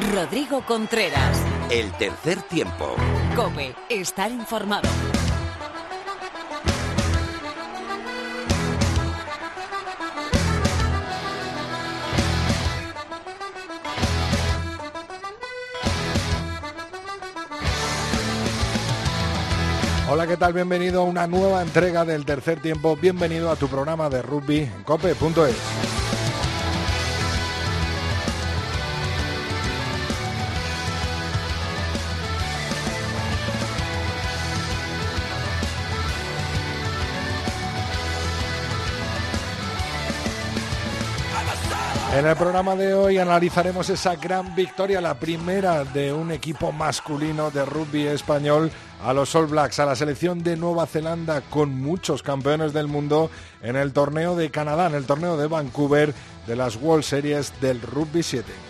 Rodrigo Contreras. El tercer tiempo. Cope, estar informado. Hola, ¿qué tal? Bienvenido a una nueva entrega del tercer tiempo. Bienvenido a tu programa de rugby en cope.es. En el programa de hoy analizaremos esa gran victoria, la primera de un equipo masculino de rugby español a los All Blacks, a la selección de Nueva Zelanda con muchos campeones del mundo en el torneo de Canadá, en el torneo de Vancouver de las World Series del Rugby 7.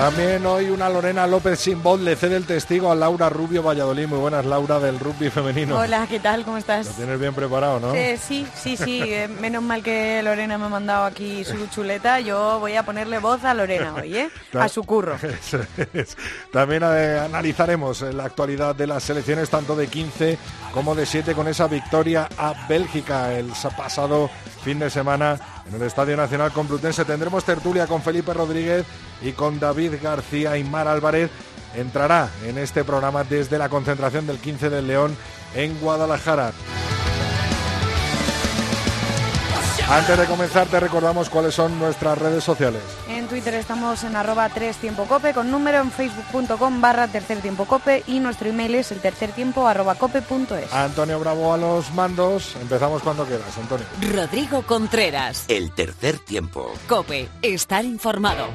También hoy una Lorena López sin voz le cede el testigo a Laura Rubio Valladolid. Muy buenas, Laura, del rugby femenino. Hola, ¿qué tal? ¿Cómo estás? Lo tienes bien preparado, ¿no? Eh, sí, sí, sí. eh, menos mal que Lorena me ha mandado aquí su chuleta. Yo voy a ponerle voz a Lorena hoy, ¿eh? A su curro. Eso es. También eh, analizaremos eh, la actualidad de las selecciones tanto de 15 como de 7 con esa victoria a Bélgica el sa- pasado fin de semana en el Estadio Nacional Complutense. Tendremos tertulia con Felipe Rodríguez y con David García y Mar Álvarez. Entrará en este programa desde la concentración del 15 del León en Guadalajara. Antes de comenzar te recordamos cuáles son nuestras redes sociales. En Twitter estamos en arroba 3 tiempo cope con número en facebook.com barra tercer tiempo cope y nuestro email es el tercer tiempo arroba cope punto es. Antonio Bravo a los mandos. Empezamos cuando quieras, Antonio. Rodrigo Contreras. El tercer tiempo. Cope, estar informado.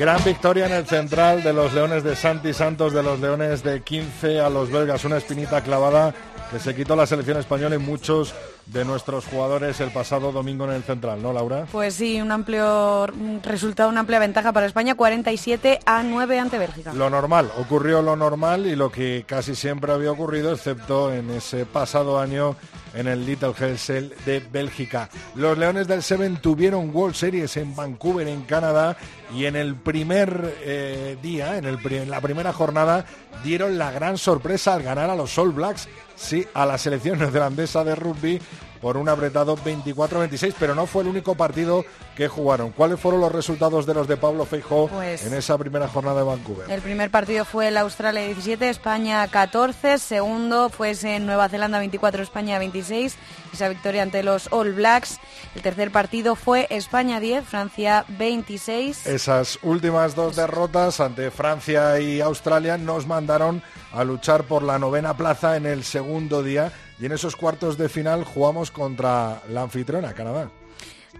Gran victoria en el central de los Leones de Santi Santos, de los Leones de 15 a los belgas. Una espinita clavada que se quitó la selección española y muchos de nuestros jugadores el pasado domingo en el central, ¿no, Laura? Pues sí, un amplio resultado, una amplia ventaja para España, 47 a 9 ante Bélgica. Lo normal, ocurrió lo normal y lo que casi siempre había ocurrido, excepto en ese pasado año en el Little Hellsell de Bélgica. Los Leones del Seven tuvieron World Series en Vancouver, en Canadá, y en el primer eh, día, en, el en la primera jornada, dieron la gran sorpresa al ganar a los All Blacks, sí, a la selección neerlandesa de rugby por un apretado 24-26, pero no fue el único partido que jugaron. ¿Cuáles fueron los resultados de los de Pablo Feijó Pues- en esa primera jornada de Vancouver? El primer partido fue el Australia 17, España 14. Segundo fue en Nueva Zelanda 24, España 26. Esa victoria ante los All Blacks. El tercer partido fue España 10, Francia 26. Esas últimas dos derrotas ante Francia y Australia nos mandaron a luchar por la novena plaza en el segundo día y en esos cuartos de final jugamos contra la anfitriona, Canadá.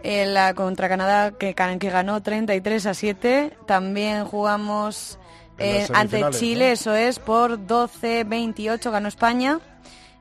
En la contra Canadá que, que ganó 33 a 7. También jugamos eh, ante Chile, ¿no? eso es, por 12-28 ganó España.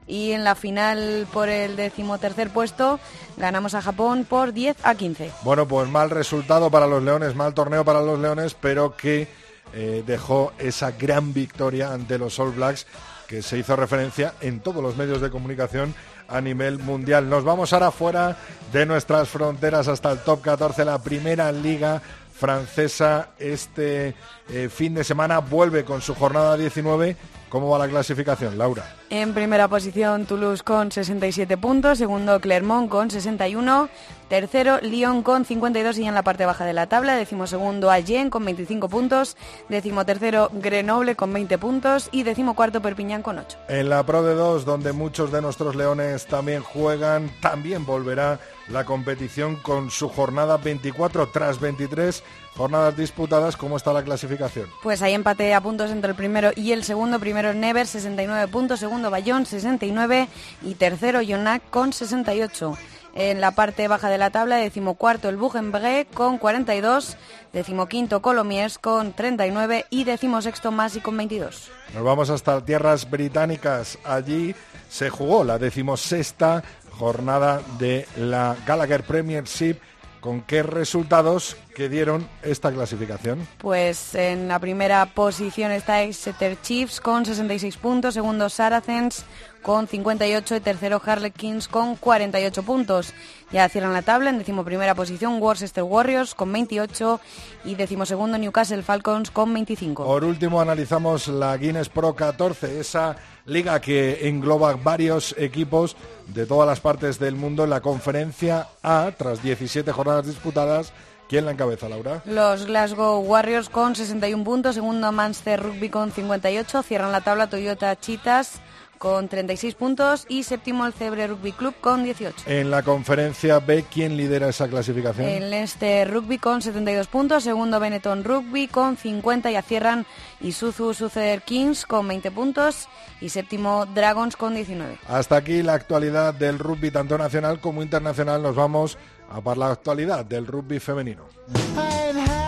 Y en la final por el decimotercer puesto ganamos a Japón por 10 a 15. Bueno, pues mal resultado para los Leones, mal torneo para los Leones, pero que eh, dejó esa gran victoria ante los All Blacks que se hizo referencia en todos los medios de comunicación a nivel mundial. Nos vamos ahora fuera de nuestras fronteras hasta el top 14, la primera liga francesa este eh, fin de semana vuelve con su jornada 19. ¿Cómo va la clasificación, Laura? En primera posición Toulouse con 67 puntos, segundo Clermont con 61, tercero Lyon con 52 y en la parte baja de la tabla, decimosegundo Agen con 25 puntos, decimotercero Grenoble con 20 puntos y decimocuarto Perpiñán con 8. En la Pro de 2, donde muchos de nuestros leones también juegan, también volverá la competición con su jornada 24 tras 23 jornadas disputadas. ¿Cómo está la clasificación? Pues hay empate a puntos entre el primero y el segundo. Primero Never, 69 puntos. Segundo Bayón, 69. Y tercero Yonak con 68. En la parte baja de la tabla, decimocuarto el Bugenbré con 42, decimoquinto Colomiers con 39 y decimosexto Masi con 22. Nos vamos hasta tierras británicas. Allí se jugó la decimosexta jornada de la Gallagher Premiership. ¿Con qué resultados que dieron esta clasificación? Pues en la primera posición está Exeter Chiefs con 66 puntos, segundo Saracens con 58 y tercero Harlequins con 48 puntos. Ya cierran la tabla en decimoprimera posición Worcester Warriors con 28 y decimosegundo Newcastle Falcons con 25. Por último analizamos la Guinness Pro 14, esa liga que engloba varios equipos de todas las partes del mundo en la conferencia A, tras 17 jornadas disputadas. ¿Quién la encabeza, Laura? Los Glasgow Warriors con 61 puntos, segundo Manchester Rugby con 58, cierran la tabla Toyota Chitas con 36 puntos y séptimo el Cebre Rugby Club con 18. En la conferencia B, ¿quién lidera esa clasificación? El Leicester Rugby con 72 puntos, segundo Benetton Rugby con 50, ya cierran Isuzu Suceder Kings con 20 puntos y séptimo Dragons con 19. Hasta aquí la actualidad del rugby tanto nacional como internacional. Nos vamos a por la actualidad del rugby femenino.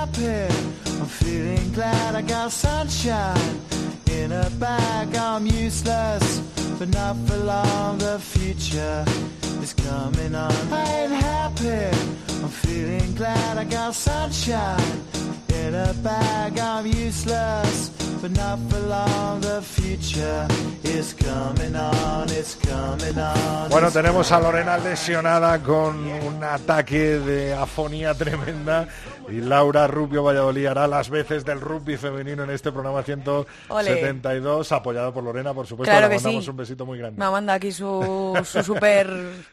Happy. I'm feeling glad I got sunshine in a bag. I'm useless, but not for long. The future is coming on. I ain't happy. I'm feeling glad I got sunshine in a bag. I'm useless, but not for long. The future is coming on. It's coming on. Bueno, tenemos a Lorena lesionada con un ataque de afonía tremenda y Laura Rubio Valladolid hará las veces del rugby femenino en este programa 172, apoyado por Lorena, por supuesto. Claro Le mandamos sí. un besito muy grande. Me ha mandado aquí su, su super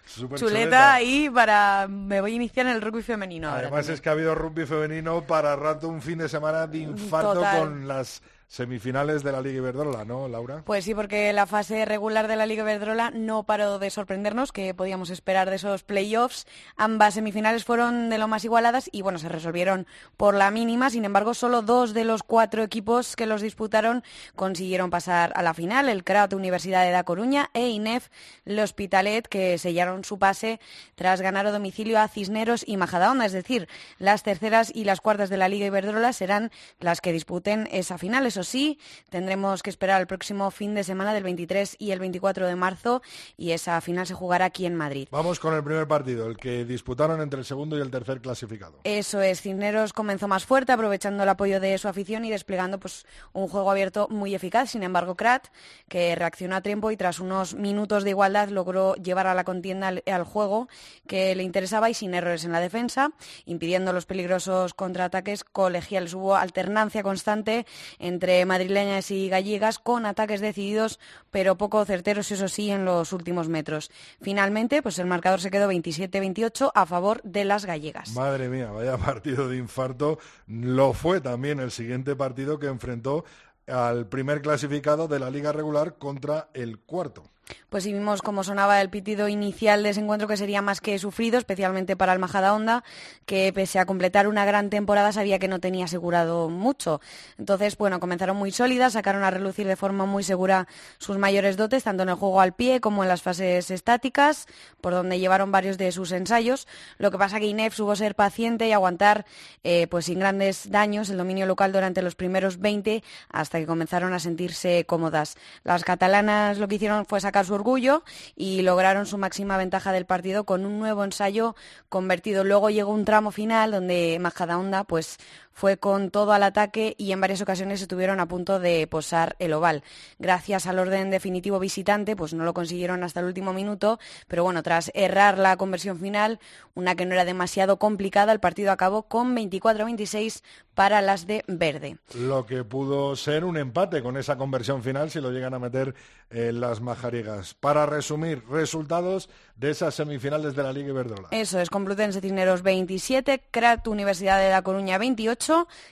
Súper chuleta y para me voy a iniciar en el rugby femenino. Además es que ha habido rugby femenino para rato un fin de semana de infarto Total. con las semifinales de la Liga Iberdrola, ¿no, Laura? Pues sí, porque la fase regular de la Liga Iberdrola no paró de sorprendernos, que podíamos esperar de esos playoffs. Ambas semifinales fueron de lo más igualadas y bueno, se resolvieron por la mínima. Sin embargo, solo dos de los cuatro equipos que los disputaron consiguieron pasar a la final. El CRAT Universidad de Da Coruña e INEF El Hospitalet, que sellaron su pase tras ganar a domicilio a Cisneros y Majadahonda. Es decir, las terceras y las cuartas de la Liga Iberdrola serán las que disputen esa final. Sí, tendremos que esperar el próximo fin de semana del 23 y el 24 de marzo y esa final se jugará aquí en Madrid. Vamos con el primer partido, el que disputaron entre el segundo y el tercer clasificado. Eso es, Cisneros comenzó más fuerte, aprovechando el apoyo de su afición y desplegando pues, un juego abierto muy eficaz. Sin embargo, Krat, que reaccionó a tiempo y tras unos minutos de igualdad logró llevar a la contienda al, al juego que le interesaba y sin errores en la defensa, impidiendo los peligrosos contraataques colegiales. Hubo alternancia constante entre madrileñas y gallegas con ataques decididos pero poco certeros, eso sí, en los últimos metros. Finalmente, pues el marcador se quedó 27-28 a favor de las gallegas. Madre mía, vaya partido de infarto. Lo fue también el siguiente partido que enfrentó al primer clasificado de la liga regular contra el cuarto. Pues sí vimos cómo sonaba el pitido inicial de ese encuentro que sería más que sufrido, especialmente para el Majadahonda, que pese a completar una gran temporada sabía que no tenía asegurado mucho. Entonces, bueno, comenzaron muy sólidas, sacaron a relucir de forma muy segura sus mayores dotes, tanto en el juego al pie como en las fases estáticas, por donde llevaron varios de sus ensayos. Lo que pasa que Inef supo ser paciente y aguantar, eh, pues sin grandes daños, el dominio local durante los primeros 20, hasta que comenzaron a sentirse cómodas. Las catalanas lo que hicieron fue sacar su orgullo y lograron su máxima ventaja del partido con un nuevo ensayo convertido. Luego llegó un tramo final donde Majadahonda pues fue con todo al ataque y en varias ocasiones estuvieron a punto de posar el oval. Gracias al orden definitivo visitante, pues no lo consiguieron hasta el último minuto, pero bueno, tras errar la conversión final, una que no era demasiado complicada, el partido acabó con 24-26 para las de verde. Lo que pudo ser un empate con esa conversión final si lo llegan a meter en las majariegas. Para resumir, resultados de esas semifinales de la Liga Iberdrola. Eso es, Complutense Cisneros 27, CRAT Universidad de La Coruña 28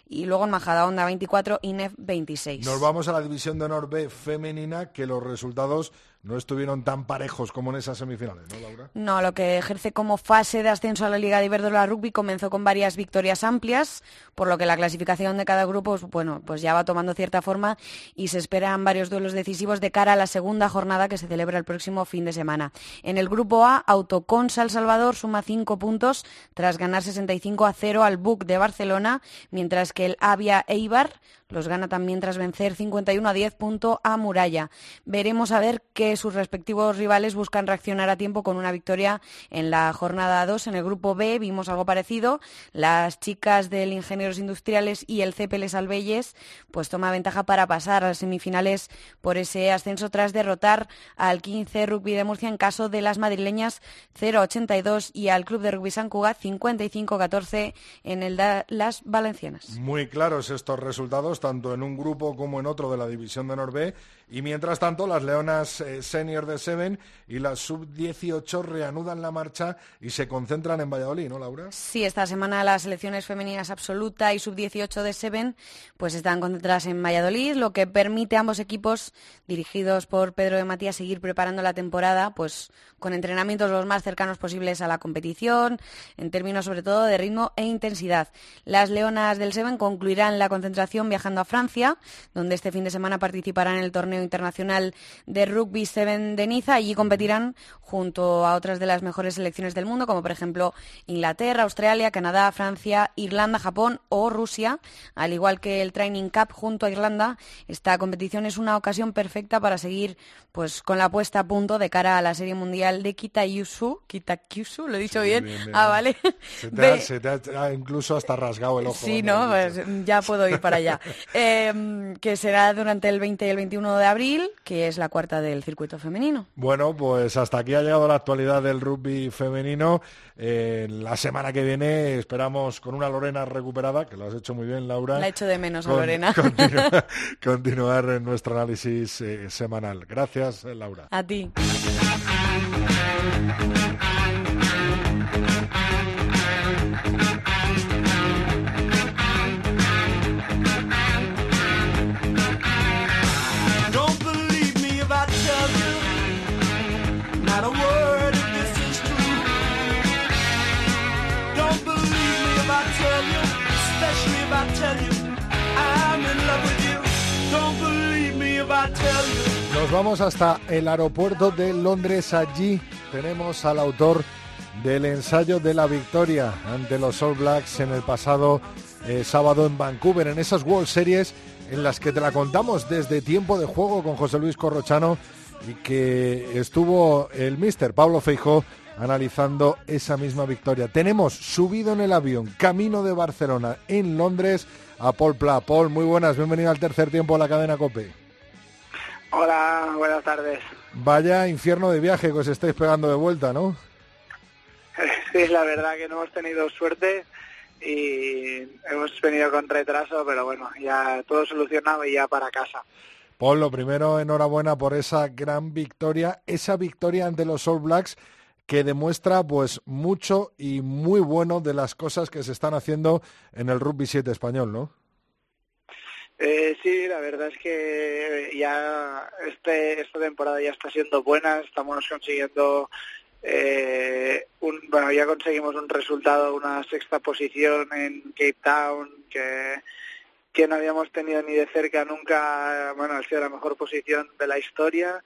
y luego en Majadahonda 24, INEF 26. Nos vamos a la división de honor B femenina, que los resultados no estuvieron tan parejos como en esas semifinales, ¿no, Laura? No, lo que ejerce como fase de ascenso a la Liga de Iberdrola Rugby comenzó con varias victorias amplias, por lo que la clasificación de cada grupo, bueno, pues ya va tomando cierta forma y se esperan varios duelos decisivos de cara a la segunda jornada que se celebra el próximo fin de semana. En el grupo A, Autoconsa El Salvador suma cinco puntos tras ganar 65 a 0 al BUC de Barcelona, mientras que el Avia Eibar los gana también tras vencer 51 a 10 punto a Muralla. Veremos a ver que sus respectivos rivales buscan reaccionar a tiempo con una victoria en la jornada 2. En el grupo B vimos algo parecido. Las chicas del Ingenieros Industriales y el CPL Salvelles pues toma ventaja para pasar a las semifinales por ese ascenso tras derrotar al 15 Rugby de Murcia en caso de las madrileñas 0-82 y al Club de Rugby San Cugat 55-14 en el las valencianas. Muy claros estos resultados, tanto en un grupo como en otro de la división de Norbe. Y mientras tanto, las Leonas eh, Senior de Seven y las Sub-18 reanudan la marcha y se concentran en Valladolid, ¿no, Laura? Sí, esta semana las selecciones femeninas absoluta y Sub-18 de Seven pues están concentradas en Valladolid, lo que permite a ambos equipos dirigidos por Pedro de Matías seguir preparando la temporada pues con entrenamientos los más cercanos posibles a la competición, en términos sobre todo de ritmo e intensidad. Las Leonas del Seven concluirán la concentración viajando a Francia, donde este fin de semana participarán en el torneo internacional de rugby Seven de Niza. Allí competirán junto a otras de las mejores selecciones del mundo, como por ejemplo Inglaterra, Australia, Canadá, Francia, Irlanda, Japón o Rusia. Al igual que el Training Cup junto a Irlanda, esta competición es una ocasión perfecta para seguir pues con la puesta a punto de cara a la Serie Mundial de Kitayusu. Kitakyusu, ¿lo he dicho bien? bien, bien. Ah, vale. Se te, De- ha, se te ha- ha incluso hasta rasgado el ojo. Sí, ¿no? Pues ya puedo ir para allá. Eh, que será durante el 20 y el 21 de abril, que es la cuarta del circuito femenino. Bueno, pues hasta aquí ha llegado la actualidad del rugby femenino. Eh, la semana que viene esperamos con una Lorena recuperada, que lo has hecho muy bien, Laura. La echo de menos a Con- Lorena. continua- continuar en nuestro análisis eh, semanal. Gracias, eh, Laura. A ti. Vamos hasta el aeropuerto de Londres. Allí tenemos al autor del ensayo de la victoria ante los All Blacks en el pasado eh, sábado en Vancouver, en esas World Series en las que te la contamos desde tiempo de juego con José Luis Corrochano y que estuvo el mister Pablo Feijó analizando esa misma victoria. Tenemos subido en el avión camino de Barcelona en Londres a Paul Pla. Paul, muy buenas, bienvenido al tercer tiempo de la cadena COPE. Hola, buenas tardes. Vaya infierno de viaje que os estáis pegando de vuelta, ¿no? Sí, la verdad que no hemos tenido suerte y hemos venido con retraso, pero bueno, ya todo solucionado y ya para casa. Paul, lo primero, enhorabuena por esa gran victoria, esa victoria ante los All Blacks que demuestra pues mucho y muy bueno de las cosas que se están haciendo en el rugby 7 español, ¿no? Eh, sí, la verdad es que ya este, esta temporada ya está siendo buena, estamos consiguiendo eh, un, bueno, ya conseguimos un resultado, una sexta posición en Cape Town que, que no habíamos tenido ni de cerca nunca, bueno, ha sido la mejor posición de la historia.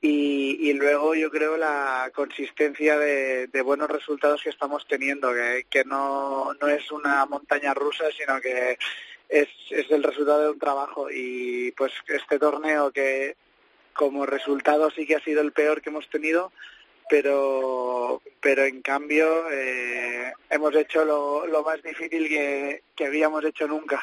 Y, y luego yo creo la consistencia de, de buenos resultados que estamos teniendo, que, que no, no es una montaña rusa, sino que es, es el resultado de un trabajo y pues este torneo que como resultado sí que ha sido el peor que hemos tenido, pero pero en cambio eh, hemos hecho lo, lo más difícil que, que habíamos hecho nunca.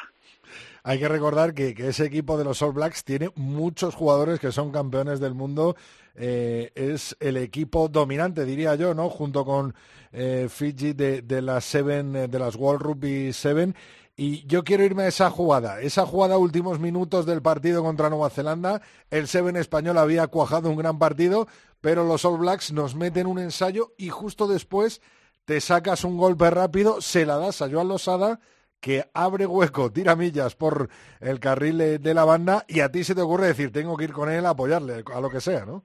Hay que recordar que, que ese equipo de los All Blacks tiene muchos jugadores que son campeones del mundo. Eh, es el equipo dominante, diría yo, ¿no? Junto con eh, Fiji de, de las Seven, eh, de las World Rugby Seven. Y yo quiero irme a esa jugada, esa jugada últimos minutos del partido contra Nueva Zelanda. El Seven español había cuajado un gran partido, pero los All Blacks nos meten un ensayo y justo después te sacas un golpe rápido, se la das a Joan Losada que abre hueco, tira millas por el carril de, la banda y a ti se te ocurre decir, tengo que ir con él a apoyarle, a lo que sea, ¿no?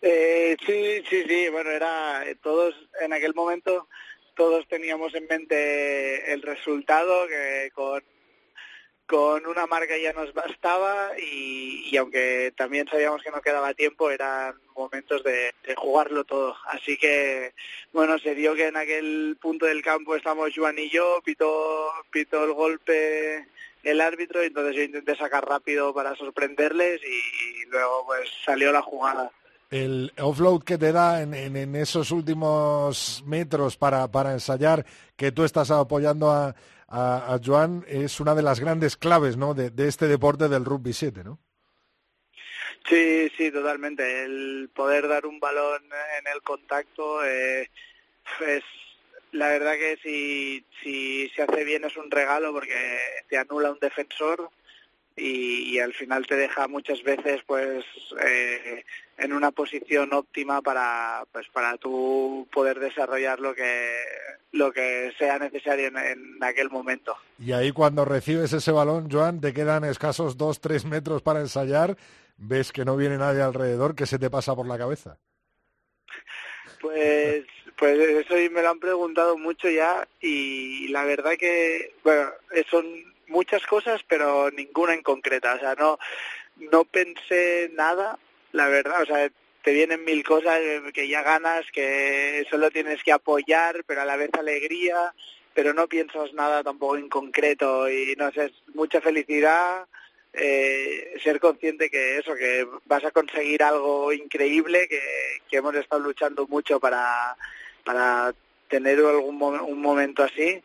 Eh, sí, sí, sí, bueno, era eh, todos en aquel momento todos teníamos en mente el resultado que con con una marca ya nos bastaba y, aunque también sabíamos que no quedaba tiempo eran momentos de, jugarlo todo. Así que bueno se dio que en aquel punto del campo estamos Juan y yo pitó pitó el golpe el árbitro y entonces yo intenté sacar rápido para sorprenderles y luego pues salió la jugada el offload que te da en, en, en esos últimos metros para, para, ensayar, que tú estás apoyando a, a, Joan, es una de las grandes claves ¿no? de, de, este deporte del rugby 7, ¿no? Sí, sí, totalmente. El poder dar un balón en el contacto eh, es la verdad que si, si se hace bien es un regalo porque te anula un defensor y, y al final te deja muchas veces pues eh, en una posición óptima para pues para tú poder desarrollar lo que lo que sea necesario en, en, aquel momento. Y ahí cuando recibes ese balón, Joan, te quedan escasos dos, tres metros para ensayar, ves que no viene nadie alrededor, ¿qué se te pasa por la cabeza? Pues, pues eso me lo han preguntado mucho ya y la verdad que, bueno, son muchas cosas, pero ninguna en concreta. O sea, no, no pensé nada, la verdad. O sea, te vienen mil cosas que ya ganas, que solo tienes que apoyar, pero a la vez alegría, pero no piensas nada tampoco en concreto y no sé, mucha felicidad. Eh, ser consciente que eso, que vas a conseguir algo increíble, que, que hemos estado luchando mucho para, para tener algún un momento así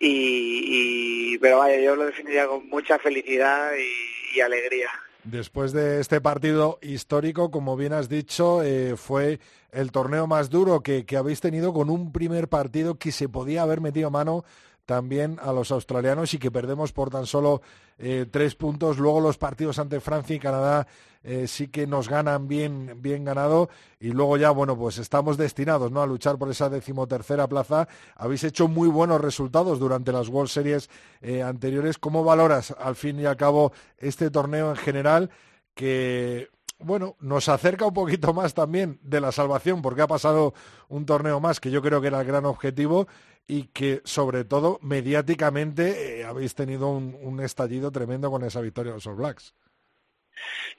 y, pero vaya, yo lo definiría con mucha felicidad y, y, alegría. Después de este partido histórico, como bien has dicho, eh, fue el torneo más duro que, que habéis tenido con un primer partido que se podía haber metido mano también a los australianos y que perdemos por tan solo eh, tres puntos. Luego los partidos ante Francia y Canadá eh, sí que nos ganan bien, bien ganado y luego ya, bueno, pues estamos destinados ¿no? a luchar por esa decimotercera plaza. Habéis hecho muy buenos resultados durante las World Series eh, anteriores. ¿Cómo valoras al fin y al cabo este torneo en general que bueno, nos acerca un poquito más también de la salvación, porque ha pasado un torneo más que yo creo que era el gran objetivo y que sobre todo mediáticamente eh, habéis tenido un, estallido tremendo con esa victoria de los All Blacks.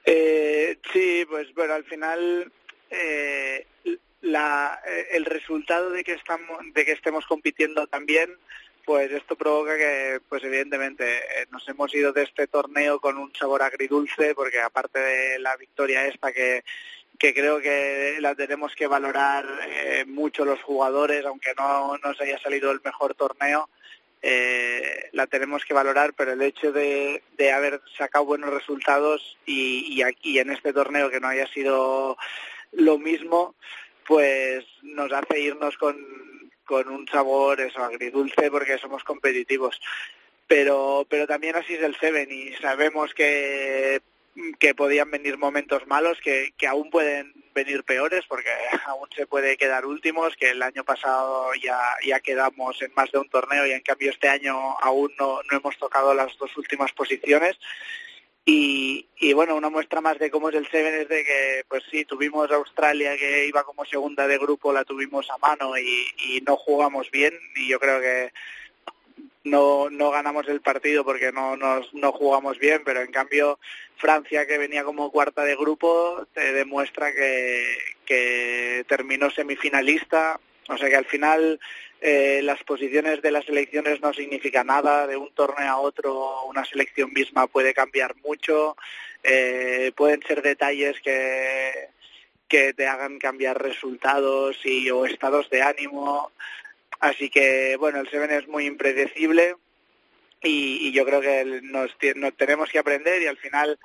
Eh, sí, pues bueno, al final eh, la, el resultado de que estamos, de que estemos compitiendo también, pues esto provoca que, pues evidentemente, eh, nos hemos ido de este torneo con un sabor agridulce, porque aparte de la victoria esta que que creo que la tenemos que valorar eh, mucho los jugadores, aunque no nos haya salido el mejor torneo, eh, la tenemos que valorar, pero el hecho de, de haber sacado buenos resultados y, y, aquí en este torneo que no haya sido lo mismo, pues nos hace irnos con, con un sabor eso agridulce porque somos competitivos. Pero, pero también así es el Seven y sabemos que que podían venir momentos malos, que, que aún pueden venir peores, porque aún se puede quedar últimos, que el año pasado ya, ya quedamos en más de un torneo y en cambio este año aún no, no hemos tocado las dos últimas posiciones. Y, y bueno, una muestra más de cómo es el Seven es de que, pues sí, tuvimos Australia que iba como segunda de grupo, la tuvimos a mano y, y no jugamos bien y yo creo que no, no ganamos el partido porque no, nos, no jugamos bien, pero en cambio Francia, que venía como cuarta de grupo, te demuestra que, que terminó semifinalista. O sea que al final eh, las posiciones de las selecciones no significan nada, de un torneo a otro una selección misma puede cambiar mucho, eh, pueden ser detalles que, que te hagan cambiar resultados y, o estados de ánimo. Así que, bueno, el Seven es muy impredecible y, y yo creo que nos, nos, tenemos que aprender y al final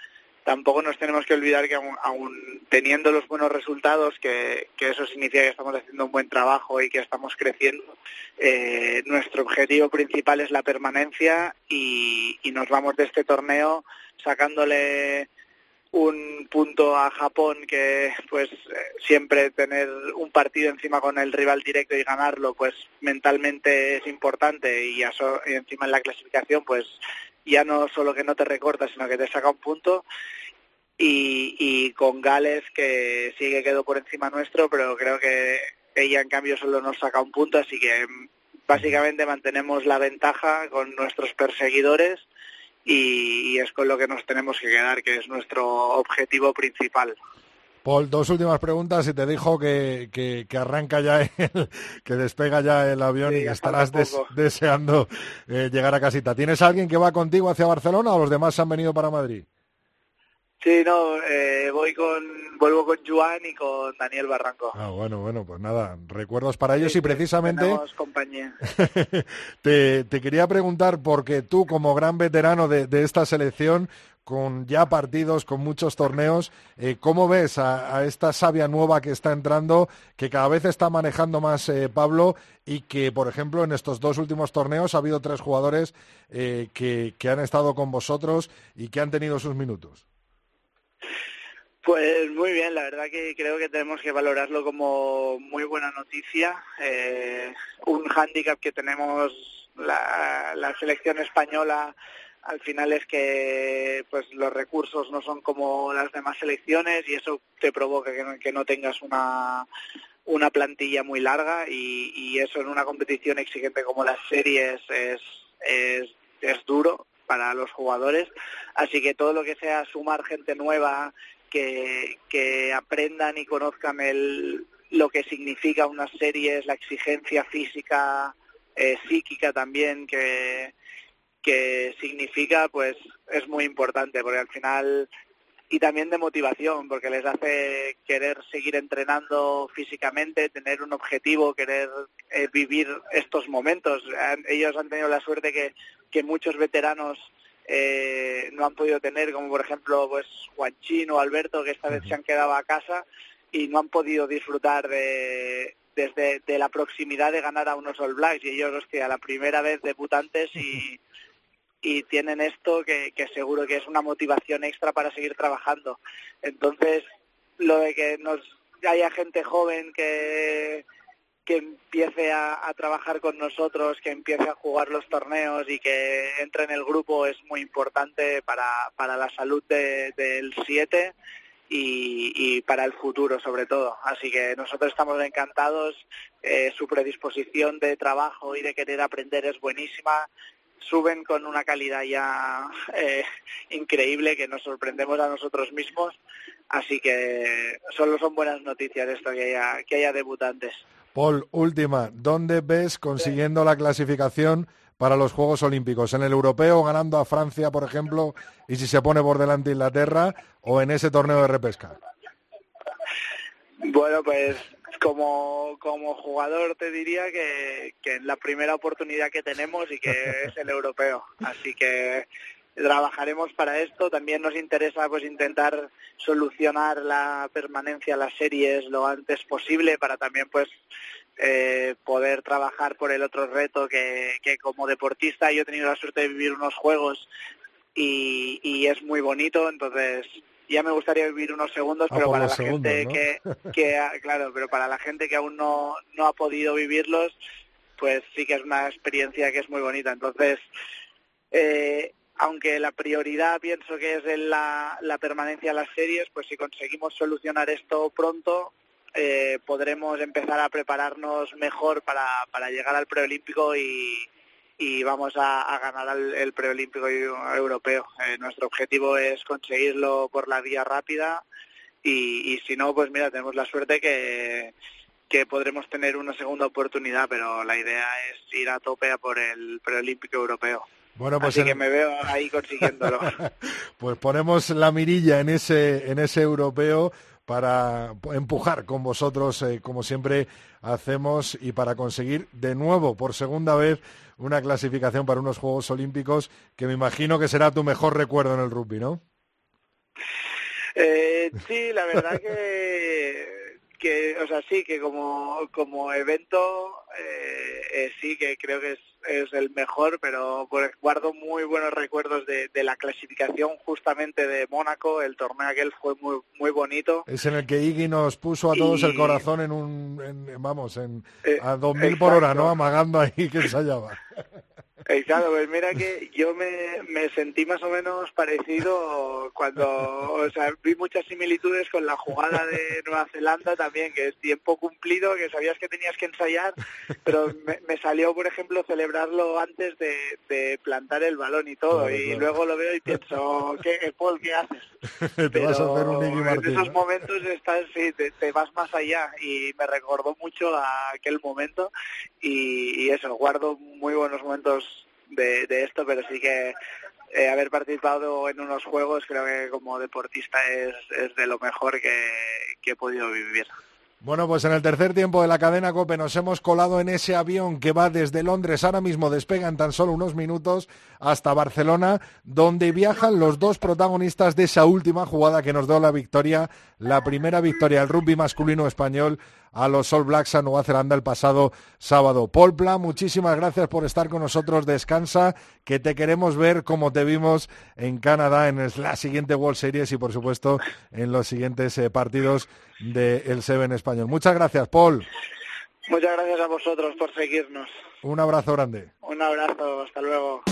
tampoco nos tenemos que olvidar que aún, aún teniendo los buenos resultados, que, que, eso significa que estamos haciendo un buen trabajo y que estamos creciendo, eh, nuestro objetivo principal es la permanencia y nos vamos de este torneo sacándole un punto a Japón que pues siempre tener un partido encima con el rival directo y ganarlo pues mentalmente es importante y, eso, y encima en la clasificación pues ya no solo que no te recorta sino que te saca un punto. Y, y con Gales que sí que quedó por encima nuestro, pero creo que ella en cambio solo nos saca un punto, así que mm, básicamente mantenemos la ventaja con nuestros perseguidores y, y es con lo que nos tenemos que quedar, que es nuestro objetivo principal. Paul, dos últimas preguntas y te dijo que, que, que arranca ya, el, que despega ya el avión Sí, y que estarás des- deseando eh, llegar a casita. ¿Tienes alguien que va contigo hacia Barcelona o los demás han venido para Madrid? Sí, no, eh, voy con, vuelvo con Joan y con Daniel Barranco. Ah, bueno, bueno, pues nada, recuerdos para ellos Sí, y precisamente compañía. te, te quería preguntar, porque tú como gran veterano de, de esta selección, con ya partidos, con muchos torneos, eh, ¿cómo ves a, a esta savia nueva que está entrando, que cada vez está manejando más eh, Pablo y que, por ejemplo, en estos dos últimos torneos ha habido tres jugadores eh, que, que han estado con vosotros y que han tenido sus minutos? Pues muy bien, la verdad que creo que tenemos que valorarlo como muy buena noticia. Eh, un hándicap que tenemos la, la selección española al final es que pues los recursos no son como las demás selecciones y eso te provoca que no, que no tengas una una plantilla muy larga y, y eso en una competición exigente como las series es, es, es duro para los jugadores. Así que todo lo que sea sumar gente nueva, que, que aprendan y conozcan el, lo que significa unas series, la exigencia física, eh, psíquica también, que, que significa, pues es muy importante, porque al final y también de motivación, porque les hace querer seguir entrenando físicamente, tener un objetivo, querer eh, vivir estos momentos. Ellos han tenido la suerte que, que muchos veteranos eh, no han podido tener, como por ejemplo pues Juanchín o Alberto, que esta vez se han quedado a casa y no han podido disfrutar de desde de la proximidad de ganar a unos All Blacks y ellos, hostia, la primera vez debutantes y y tienen esto que, que seguro que es una motivación extra para seguir trabajando. Entonces, lo de que nos haya gente joven que, que empiece a, trabajar con nosotros, que empiece a jugar los torneos y que entre en el grupo es muy importante para, para la salud de- del 7 y, y para el futuro sobre todo. Así que nosotros estamos encantados, eh, su predisposición de trabajo y de querer aprender es buenísima, suben con una calidad ya eh, increíble que nos sorprendemos a nosotros mismos, así que solo son buenas noticias esto que haya, que haya debutantes. Paul, última, ¿dónde ves consiguiendo la clasificación para los Juegos Olímpicos? ¿En el europeo ganando a Francia, por ejemplo, y si se pone por delante Inglaterra, o en ese torneo de repesca? Bueno, pues como, como jugador te diría que, que la primera oportunidad que tenemos y que es el europeo. Así que trabajaremos para esto. También nos interesa pues intentar solucionar la permanencia a las series lo antes posible para también pues eh, poder trabajar por el otro reto que, que como deportista yo he tenido la suerte de vivir unos juegos y, y es muy bonito, entonces ya me gustaría vivir unos segundos, Ah, pero para la segundos, gente ¿no? que, que claro, pero para la gente que aún no, no ha podido vivirlos, pues sí que es una experiencia que es muy bonita. Entonces, eh, aunque la prioridad pienso que es la, la permanencia de las series, pues si conseguimos solucionar esto pronto, eh, podremos empezar a prepararnos mejor para, para llegar al preolímpico y, vamos a, ganar el, el preolímpico y- europeo. Eh, nuestro objetivo es conseguirlo por la vía rápida y, y si no, pues mira, tenemos la suerte que, que podremos tener una segunda oportunidad, pero la idea es ir a tope a por el preolímpico europeo. Bueno, pues Así en- que me veo ahí consiguiéndolo. Pues ponemos la mirilla en ese, en ese europeo para empujar con vosotros, eh, como siempre hacemos, y para conseguir de nuevo, por segunda vez, una clasificación para unos Juegos Olímpicos que me imagino que será tu mejor recuerdo en el rugby, ¿no? Eh, sí, la verdad que, que, o sea, sí, que como, como evento, eh, eh, sí que creo que es, es el mejor, pero pues, guardo muy buenos recuerdos de, de la clasificación justamente de Mónaco, el torneo aquel fue muy, muy bonito. Es en el que Iggy nos puso a todos el corazón en un, en- vamos, en, Eh, a 2000 por hora. ¿no? Amagando ahí que ensayaba. Eh, claro, pues mira que yo me, me sentí más o menos parecido cuando, o sea, vi muchas similitudes con la jugada de Nueva Zelanda también, que es tiempo cumplido, que sabías que tenías que ensayar, pero me, me salió, por ejemplo, celebrarlo antes de, de plantar el balón y todo, Claro, y claro. luego lo veo y pienso, ¿qué, Paul, qué haces? Te vas a hacer un Pero en esos momentos estás, sí, te, te vas más allá y me recordó mucho a aquel momento y, y eso, guardo muy buenos momentos de, esto, pero sí que eh, haber participado en unos juegos creo que como deportista es, es de lo mejor que, que he podido vivir. Bueno, pues en el tercer tiempo de la cadena COPE nos hemos colado en ese avión que va desde Londres, ahora mismo despega en tan solo unos minutos hasta Barcelona, donde viajan los dos protagonistas de esa última jugada que nos dio la victoria, la primera victoria del rugby masculino español a los All Blacks a Nueva Zelanda el pasado sábado. Paul Pla, muchísimas gracias por estar con nosotros. Descansa, que te queremos ver como te vimos en Canadá en la siguiente World Series y, por supuesto, en los siguientes eh, partidos del Seven español. Muchas gracias, Paul. Muchas gracias a vosotros por seguirnos. Un abrazo grande. Un abrazo, hasta luego.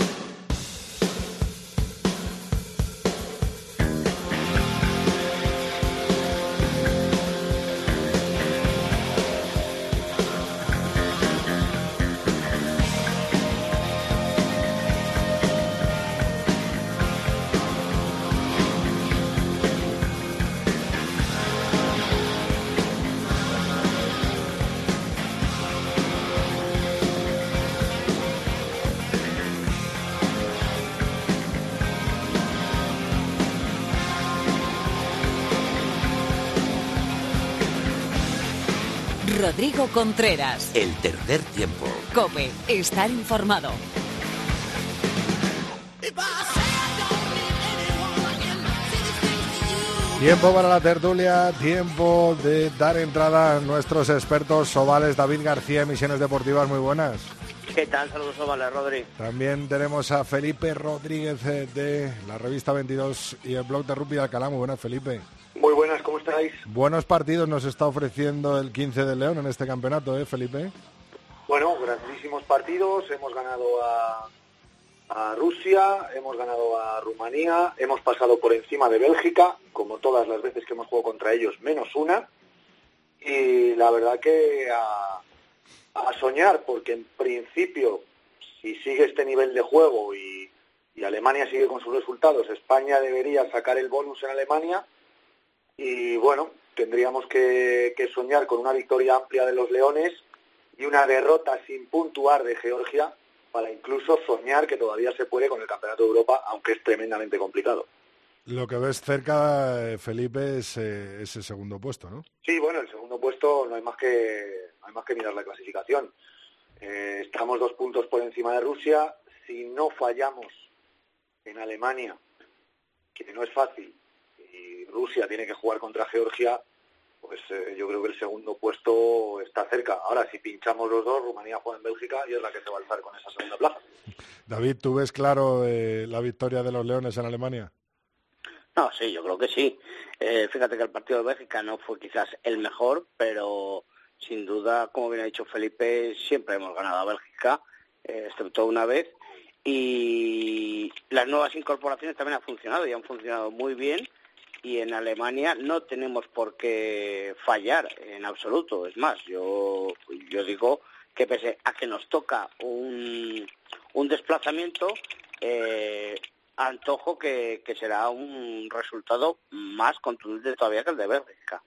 Rodrigo Contreras. El tercer tiempo. Cope, estar informado. Tiempo para la tertulia, tiempo de dar entrada a nuestros expertos ovales. David García, Emisiones Deportivas, muy buenas. ¿Qué tal? Saludos, Ovales, Rodri. También tenemos a Felipe Rodríguez eh, de la revista 22 y el blog de Rugby de Alcalá. Muy buenas, Felipe. Muy buenas, ¿cómo estáis? Buenos partidos nos está ofreciendo el 15 de León en este campeonato, ¿eh, Felipe? Bueno, grandísimos partidos. Hemos ganado a, a Rusia, hemos ganado a Rumanía, hemos pasado por encima de Bélgica, como todas las veces que hemos jugado contra ellos, menos una. Y la verdad que a, a soñar, porque en principio, si sigue este nivel de juego y, y Alemania sigue con sus resultados, España debería sacar el bonus en Alemania. Y bueno, tendríamos que, que soñar con una victoria amplia de los Leones y una derrota sin puntuar de Georgia para incluso soñar que todavía se puede con el Campeonato de Europa, aunque es tremendamente complicado. Lo que ves cerca, eh, Felipe, es eh, ese segundo puesto, ¿no? Sí, bueno, el segundo puesto no hay más que no hay más que mirar la clasificación. Eh, estamos dos puntos por encima de Rusia. Si no fallamos en Alemania, que no es fácil, y Rusia tiene que jugar contra Georgia, pues eh, yo creo que el segundo puesto está cerca. Ahora, si pinchamos los dos, Rumanía juega en Bélgica y es la que se va a alzar con esa segunda plaza. David, ¿tú ves claro eh, la victoria de los Leones en Alemania? No, sí, yo creo que sí. Eh, fíjate que el partido de Bélgica no fue quizás el mejor, pero sin duda, como bien ha dicho Felipe, siempre hemos ganado a Bélgica, eh, excepto una vez. Y las nuevas incorporaciones también han funcionado y han funcionado muy bien. Y en Alemania no tenemos por qué fallar en absoluto. Es más, yo, digo que pese a que nos toca un, un desplazamiento, eh, antojo que, será un resultado más contundente todavía que el de Bélgica.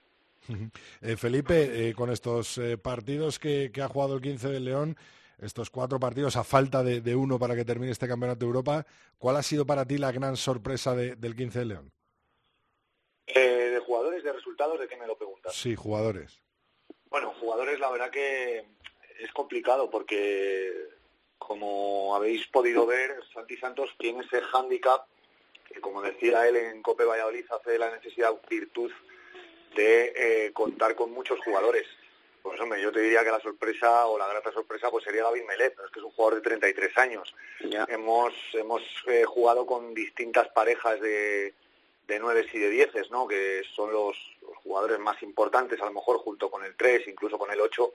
Eh, Felipe, eh, con estos partidos que, ha jugado el 15 de León, estos cuatro partidos a falta de, uno para que termine este Campeonato de Europa, ¿cuál ha sido para ti la gran sorpresa de- del 15 de León? Eh, de jugadores, de resultados, ¿de qué me lo preguntas? Sí, jugadores. Bueno, jugadores, la verdad que es complicado porque, como habéis podido ver, Santi Santos tiene ese hándicap que, como decía él en Cope Valladolid, hace de la necesidad virtud de eh, contar con muchos jugadores. Pues hombre, yo te diría que la sorpresa o la grata sorpresa pues sería David Melet, pero es que es un jugador de 33 años. Ya. Hemos hemos eh, jugado con distintas parejas de, de nueves y de dieces, ¿no? Que son los, jugadores más importantes, a lo mejor junto con el 3, incluso con el 8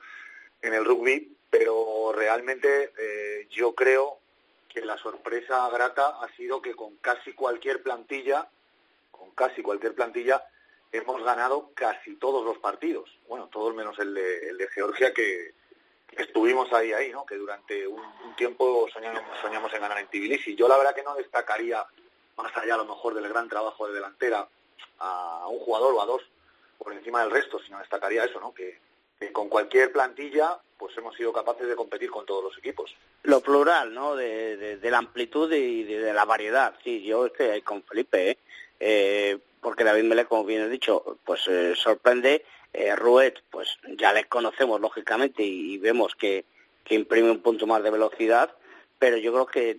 en el rugby, pero realmente eh, yo creo que la sorpresa grata ha sido que con casi cualquier plantilla, con casi cualquier plantilla, hemos ganado casi todos los partidos. Bueno, todos menos el de, el de Georgia, que, estuvimos ahí, ahí, ¿no? Que durante un, un tiempo soñamos, soñamos en ganar en Tbilisi. Yo la verdad que no destacaría, más allá a lo mejor del gran trabajo de delantera, a un jugador o a dos por encima del resto, sino destacaría eso, ¿no? Que, con cualquier plantilla pues hemos sido capaces de competir con todos los equipos. Lo plural, ¿no? De, de- la amplitud y de, la variedad. Sí, yo estoy ahí con Felipe, ¿eh? Eh, porque David Mele, como bien he dicho, pues eh, sorprende. Eh, Ruet, pues ya le conocemos lógicamente y, y vemos que, que imprime un punto más de velocidad, pero yo creo que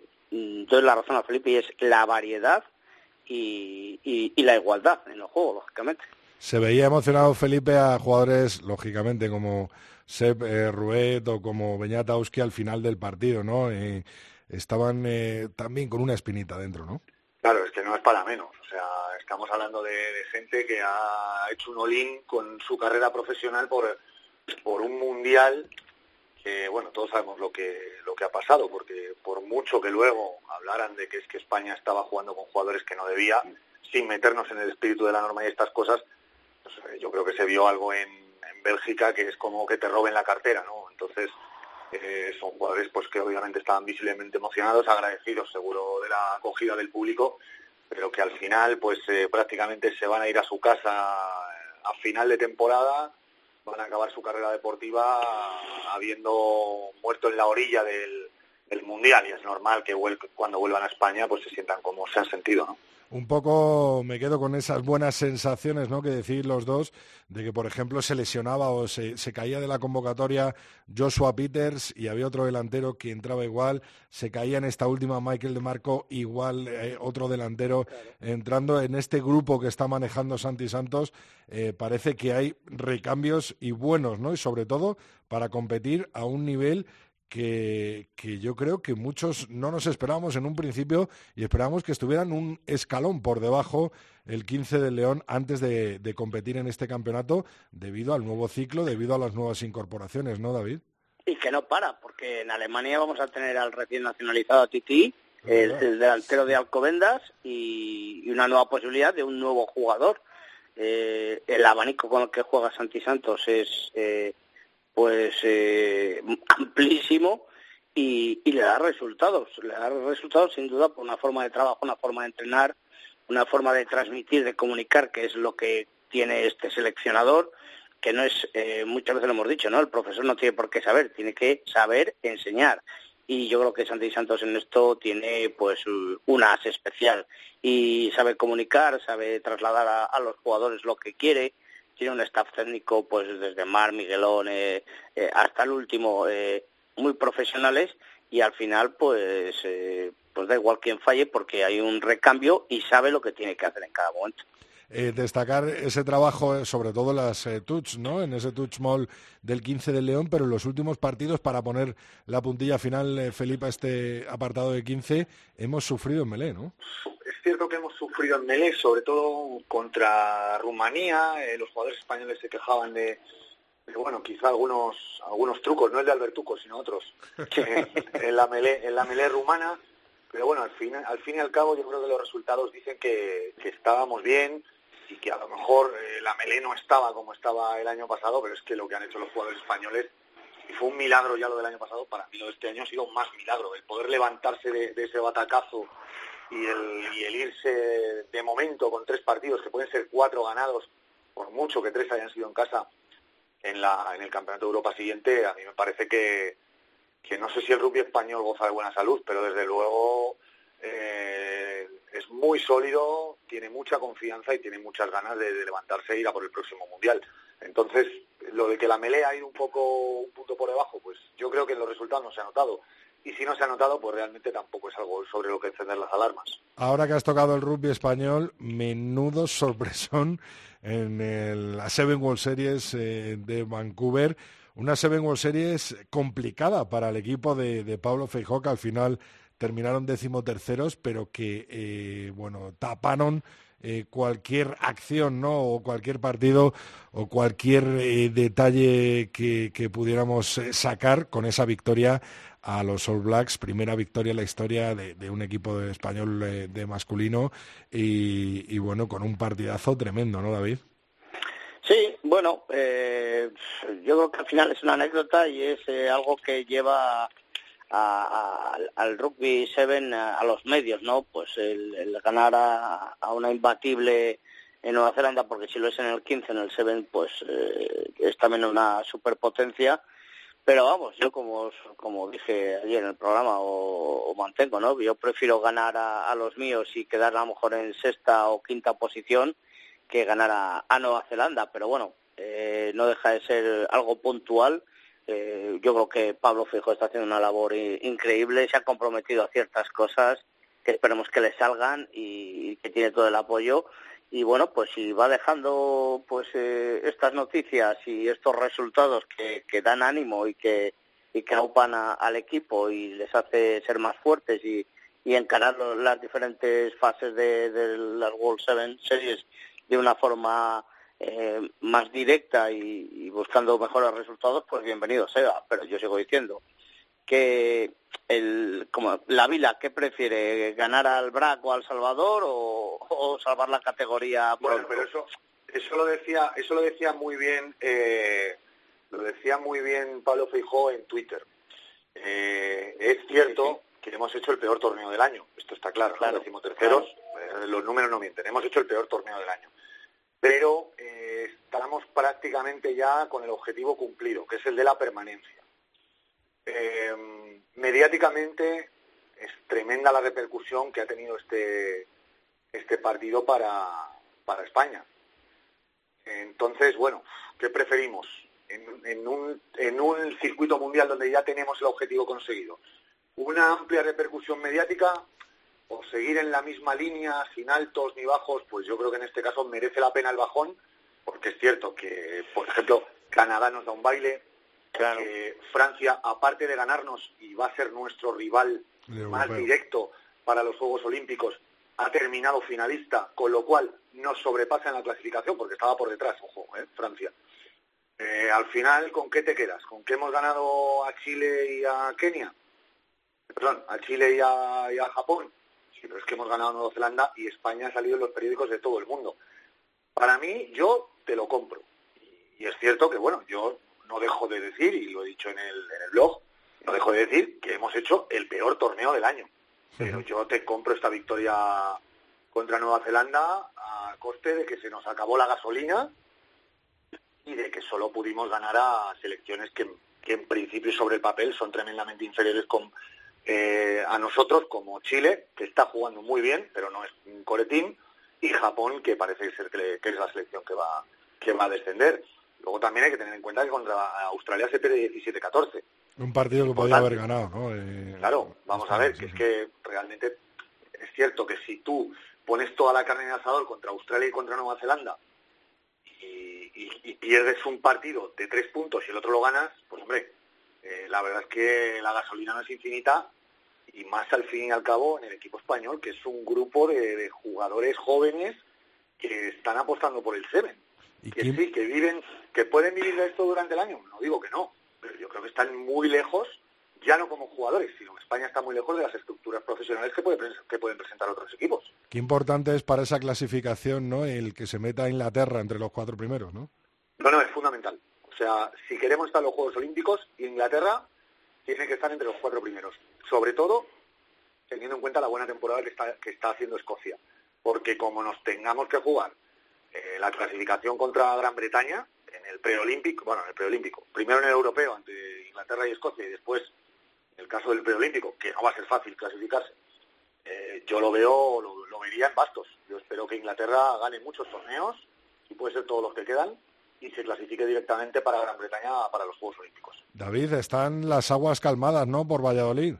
doy la razón a Felipe y es la variedad y, y- y la igualdad en los juegos, lógicamente. Se veía emocionado Felipe a jugadores, lógicamente, como Seb eh, Ruet o como Beñatowski al final del partido, ¿no? Eh, estaban eh, también con una espinita dentro, ¿no? Claro, es que no es para menos. O sea, estamos hablando de, de gente que ha hecho un all con su carrera profesional por, por un mundial bueno, todos sabemos lo que, lo que ha pasado, porque por mucho que luego hablaran de que es que España estaba jugando con jugadores que no debía, sin meternos en el espíritu de la norma y estas cosas, pues, eh, yo creo que se vio algo en, en Bélgica que es como que te roben la cartera, ¿no? Entonces, eh, son jugadores pues que obviamente estaban visiblemente emocionados, agradecidos seguro de la acogida del público, pero que al final pues eh, prácticamente se van a ir a su casa a final de temporada, van a acabar su carrera deportiva habiendo muerto en la orilla del, mundial y es normal que vuel- cuando vuelvan a España pues se sientan como se han sentido, ¿no? Un poco me quedo con esas buenas sensaciones, ¿no? Que decís los dos, de que, por ejemplo, se lesionaba o se, se caía de la convocatoria Joshua Peters y había otro delantero que entraba igual, se caía en esta última Michael de Marco igual eh, otro delantero entrando en este grupo que está manejando Santi Santos, eh, parece que hay recambios y buenos, ¿no? Y sobre todo para competir a un nivel que, que yo creo que muchos no nos esperábamos en un principio y esperábamos que estuvieran un escalón por debajo el 15 del León antes de, de competir en este campeonato debido al nuevo ciclo, debido a las nuevas incorporaciones, ¿no, David? Y que no para, porque en Alemania vamos a tener al recién nacionalizado Titi, el, el delantero de Alcobendas, y, y una nueva posibilidad de un nuevo jugador. Eh, el abanico con el que juega Santi Santos es eh, pues eh, amplísimo y, y le da resultados. Le da resultados sin duda por una forma de trabajo, una forma de entrenar, una forma de transmitir, de comunicar, que es lo que tiene este seleccionador, que no es, eh, muchas veces lo hemos dicho, ¿no? El profesor no tiene por qué saber, tiene que saber enseñar. Y yo creo que Santi Santos en esto tiene pues un as especial y sabe comunicar, sabe trasladar a, a los jugadores lo que quiere, tiene un staff técnico pues desde Mar, Miguelón eh, eh, hasta el último eh, muy profesionales y al final pues eh, pues da igual quién falle porque hay un recambio y sabe lo que tiene que hacer en cada momento. Eh, destacar ese trabajo, eh, sobre todo las eh, ¿no? En ese touch mall del 15 del León, pero en los últimos partidos, para poner la puntilla final, eh, Felipe, a este apartado de 15, hemos sufrido en Melé, ¿no? Es cierto que hemos sufrido en Melé, sobre todo contra Rumanía. eh, los jugadores españoles se quejaban de, de, bueno, quizá algunos algunos trucos, no el de Albertuco, sino otros, en la Melé, en la Melé rumana. Pero bueno, al fin, al fin y al cabo yo creo que los resultados dicen que, que estábamos bien y que a lo mejor eh, la Melé no estaba como estaba el año pasado, pero es que lo que han hecho los jugadores españoles y fue un milagro ya lo del año pasado, para mí lo de este año ha sido más milagro, el poder levantarse de, de ese batacazo y el, y el irse de momento con tres partidos que pueden ser cuatro ganados, por mucho que tres hayan sido en casa en, la, en el Campeonato de Europa siguiente, a mí me parece que, que no sé si el rugby español goza de buena salud, pero desde luego eh, es muy sólido, tiene mucha confianza y tiene muchas ganas de, levantarse e ir a por el próximo Mundial. Entonces, lo de que la melea ha ido un poco un punto por debajo, pues yo creo que en los resultados no se ha notado. Y si no se ha notado, pues realmente tampoco es algo sobre lo que encender las alarmas. Ahora que has tocado el rugby español, menudo sorpresón en el- la Seven World Series eh, de Vancouver. Una Seven World Series complicada para el equipo de, de Pablo Feijó, que al final terminaron decimoterceros, pero que, eh, bueno, taparon eh, cualquier acción, ¿no? O cualquier partido o cualquier eh, detalle que, que pudiéramos eh, sacar con esa victoria a los All Blacks, primera victoria en la historia de, un equipo de español eh, de masculino y, y bueno, con un partidazo tremendo, ¿no, David? Sí, bueno, eh, yo creo que al final es una anécdota y es algo que lleva a- a- al rugby seven a, los medios, ¿no? Pues el, el ganar a, una imbatible en Nueva Zelanda, porque si lo es en el 15, en el seven, pues eh, es también una superpotencia. Pero vamos, yo como, como dije ayer en el programa, o, o mantengo, ¿no? Yo prefiero ganar a, los míos y quedar a lo mejor en sexta o quinta posición que ganar a Nueva Zelanda. Pero bueno, eh, no deja de ser algo puntual. Eh, yo creo que Pablo Fijo está haciendo una labor increíble, se ha comprometido a ciertas cosas que esperemos que le salgan y, que tiene todo el apoyo. Y bueno, pues si va dejando pues eh, estas noticias y estos resultados que, que dan ánimo y que y que aupan a- al equipo y les hace ser más fuertes y, y encarar las diferentes fases de, de las World Seven Series de una forma eh, más directa y, y buscando mejores resultados, pues bienvenido sea. Pero yo sigo diciendo que el, como la Vila, ¿qué prefiere? ¿Ganar al BRAC o al Salvador o, o salvar la categoría Bueno, pronto? pero eso, eso lo decía, eso lo decía muy bien, eh, lo decía muy bien Pablo Feijó en Twitter. Eh, es cierto que hemos hecho el peor torneo del año, esto está claro, Claro. Decimos terceros, eh, los números no mienten, hemos hecho el peor torneo del año. Pero eh, estamos prácticamente ya con el objetivo cumplido, que es el de la permanencia. Eh, mediáticamente es tremenda la repercusión que ha tenido este, este partido para, para España. Entonces, bueno, ¿qué preferimos? En, en un, en un circuito mundial donde ya tenemos el objetivo conseguido, una amplia repercusión mediática o seguir en la misma línea, sin altos ni bajos, pues yo creo que en este caso merece la pena el bajón, porque es cierto que, por ejemplo, Canadá nos da un baile, Claro. eh, Francia, aparte de ganarnos, y va a ser nuestro rival más europeo. directo para los Juegos Olímpicos, ha terminado finalista, con lo cual nos sobrepasa en la clasificación, porque estaba por detrás, ojo, ¿eh? Francia. Eh, al final, ¿con qué te quedas? ¿Con qué hemos ganado a Chile y a Kenia? Perdón, a Chile y a, y a Japón. Sí, pero es que hemos ganado a Nueva Zelanda y España ha salido en los periódicos de todo el mundo. Para mí, yo te lo compro. Y es cierto que, bueno, yo no dejo de decir, y lo he dicho en el, en el blog, no dejo de decir que hemos hecho el peor torneo del año. Pero yo te compro esta victoria contra Nueva Zelanda a coste de que se nos acabó la gasolina y de que solo pudimos ganar a selecciones que, que en principio y sobre el papel son tremendamente inferiores con, eh, a nosotros, como Chile, que está jugando muy bien, pero no es un core team, y Japón, que parece ser que, le- que es la selección que va, que va a descender. Luego también hay que tener en cuenta que contra Australia se pierde 17-14. Un partido que podía haber ganado, ¿no? Eh, Claro, vamos a ver, que es que realmente es cierto que si tú pones toda la carne en el asador contra Australia y contra Nueva Zelanda y, y- y pierdes un partido de tres puntos y el otro lo ganas, pues hombre, eh, la verdad es que la gasolina no es infinita y más al fin y al cabo en el equipo español, que es un grupo de, de jugadores jóvenes que están apostando por el Seven. ¿Y Que quién- sí, que viven, que pueden vivir de esto durante el año. No digo que no, pero yo creo que están muy lejos, ya no como jugadores, sino que España está muy lejos de las estructuras profesionales que, puede que pueden presentar otros equipos. Qué importante es para esa clasificación, ¿no? El que se meta a Inglaterra entre los cuatro primeros, ¿no? No, no, es fundamental. O sea, si queremos estar en los Juegos Olímpicos, Inglaterra tiene que estar entre los cuatro primeros. Sobre todo teniendo en cuenta la buena temporada que está, haciendo Escocia. Porque como nos tengamos que jugar eh, la clasificación contra Gran Bretaña en el preolímpico, bueno, en el preolímpico, primero en el europeo ante Inglaterra y Escocia y después en el caso del preolímpico, que no va a ser fácil clasificarse, eh, yo lo veo, lo, lo vería en bastos. Yo espero que Inglaterra gane muchos torneos, y puede ser todos los que quedan, y se clasifique directamente para Gran Bretaña para los Juegos Olímpicos. David, están las aguas calmadas, ¿no? Por Valladolid.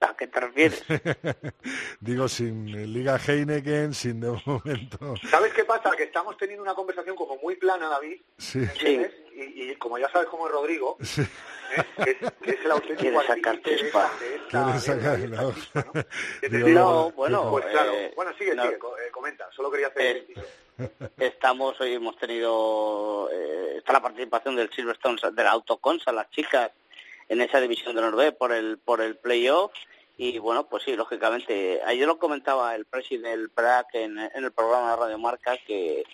¿A qué te refieres? Digo, sin Liga Heineken, sin de momento. ¿Sabes qué pasa? Que estamos teniendo una conversación como muy plana, David, Sí. ¿me entiendes? Y, y como ya sabes cómo es Rodrigo, Sí. ¿eh? que, es, que es el auténtico Quiere sacar artífice de chispa. esta- de esta Quiere sacar, guerra y esta no. bueno, pues claro. eh, bueno, sigue, no. sigue, eh, comenta. Solo quería hacer Eh. Estamos, hoy hemos tenido, eh, está la participación del Silverstone, de la Autoconsa, las chicas, en esa división de Noruega por el por el playoff. Y bueno pues sí lógicamente ayer lo comentaba el presidente del PRAC en, el programa de Radio Marca que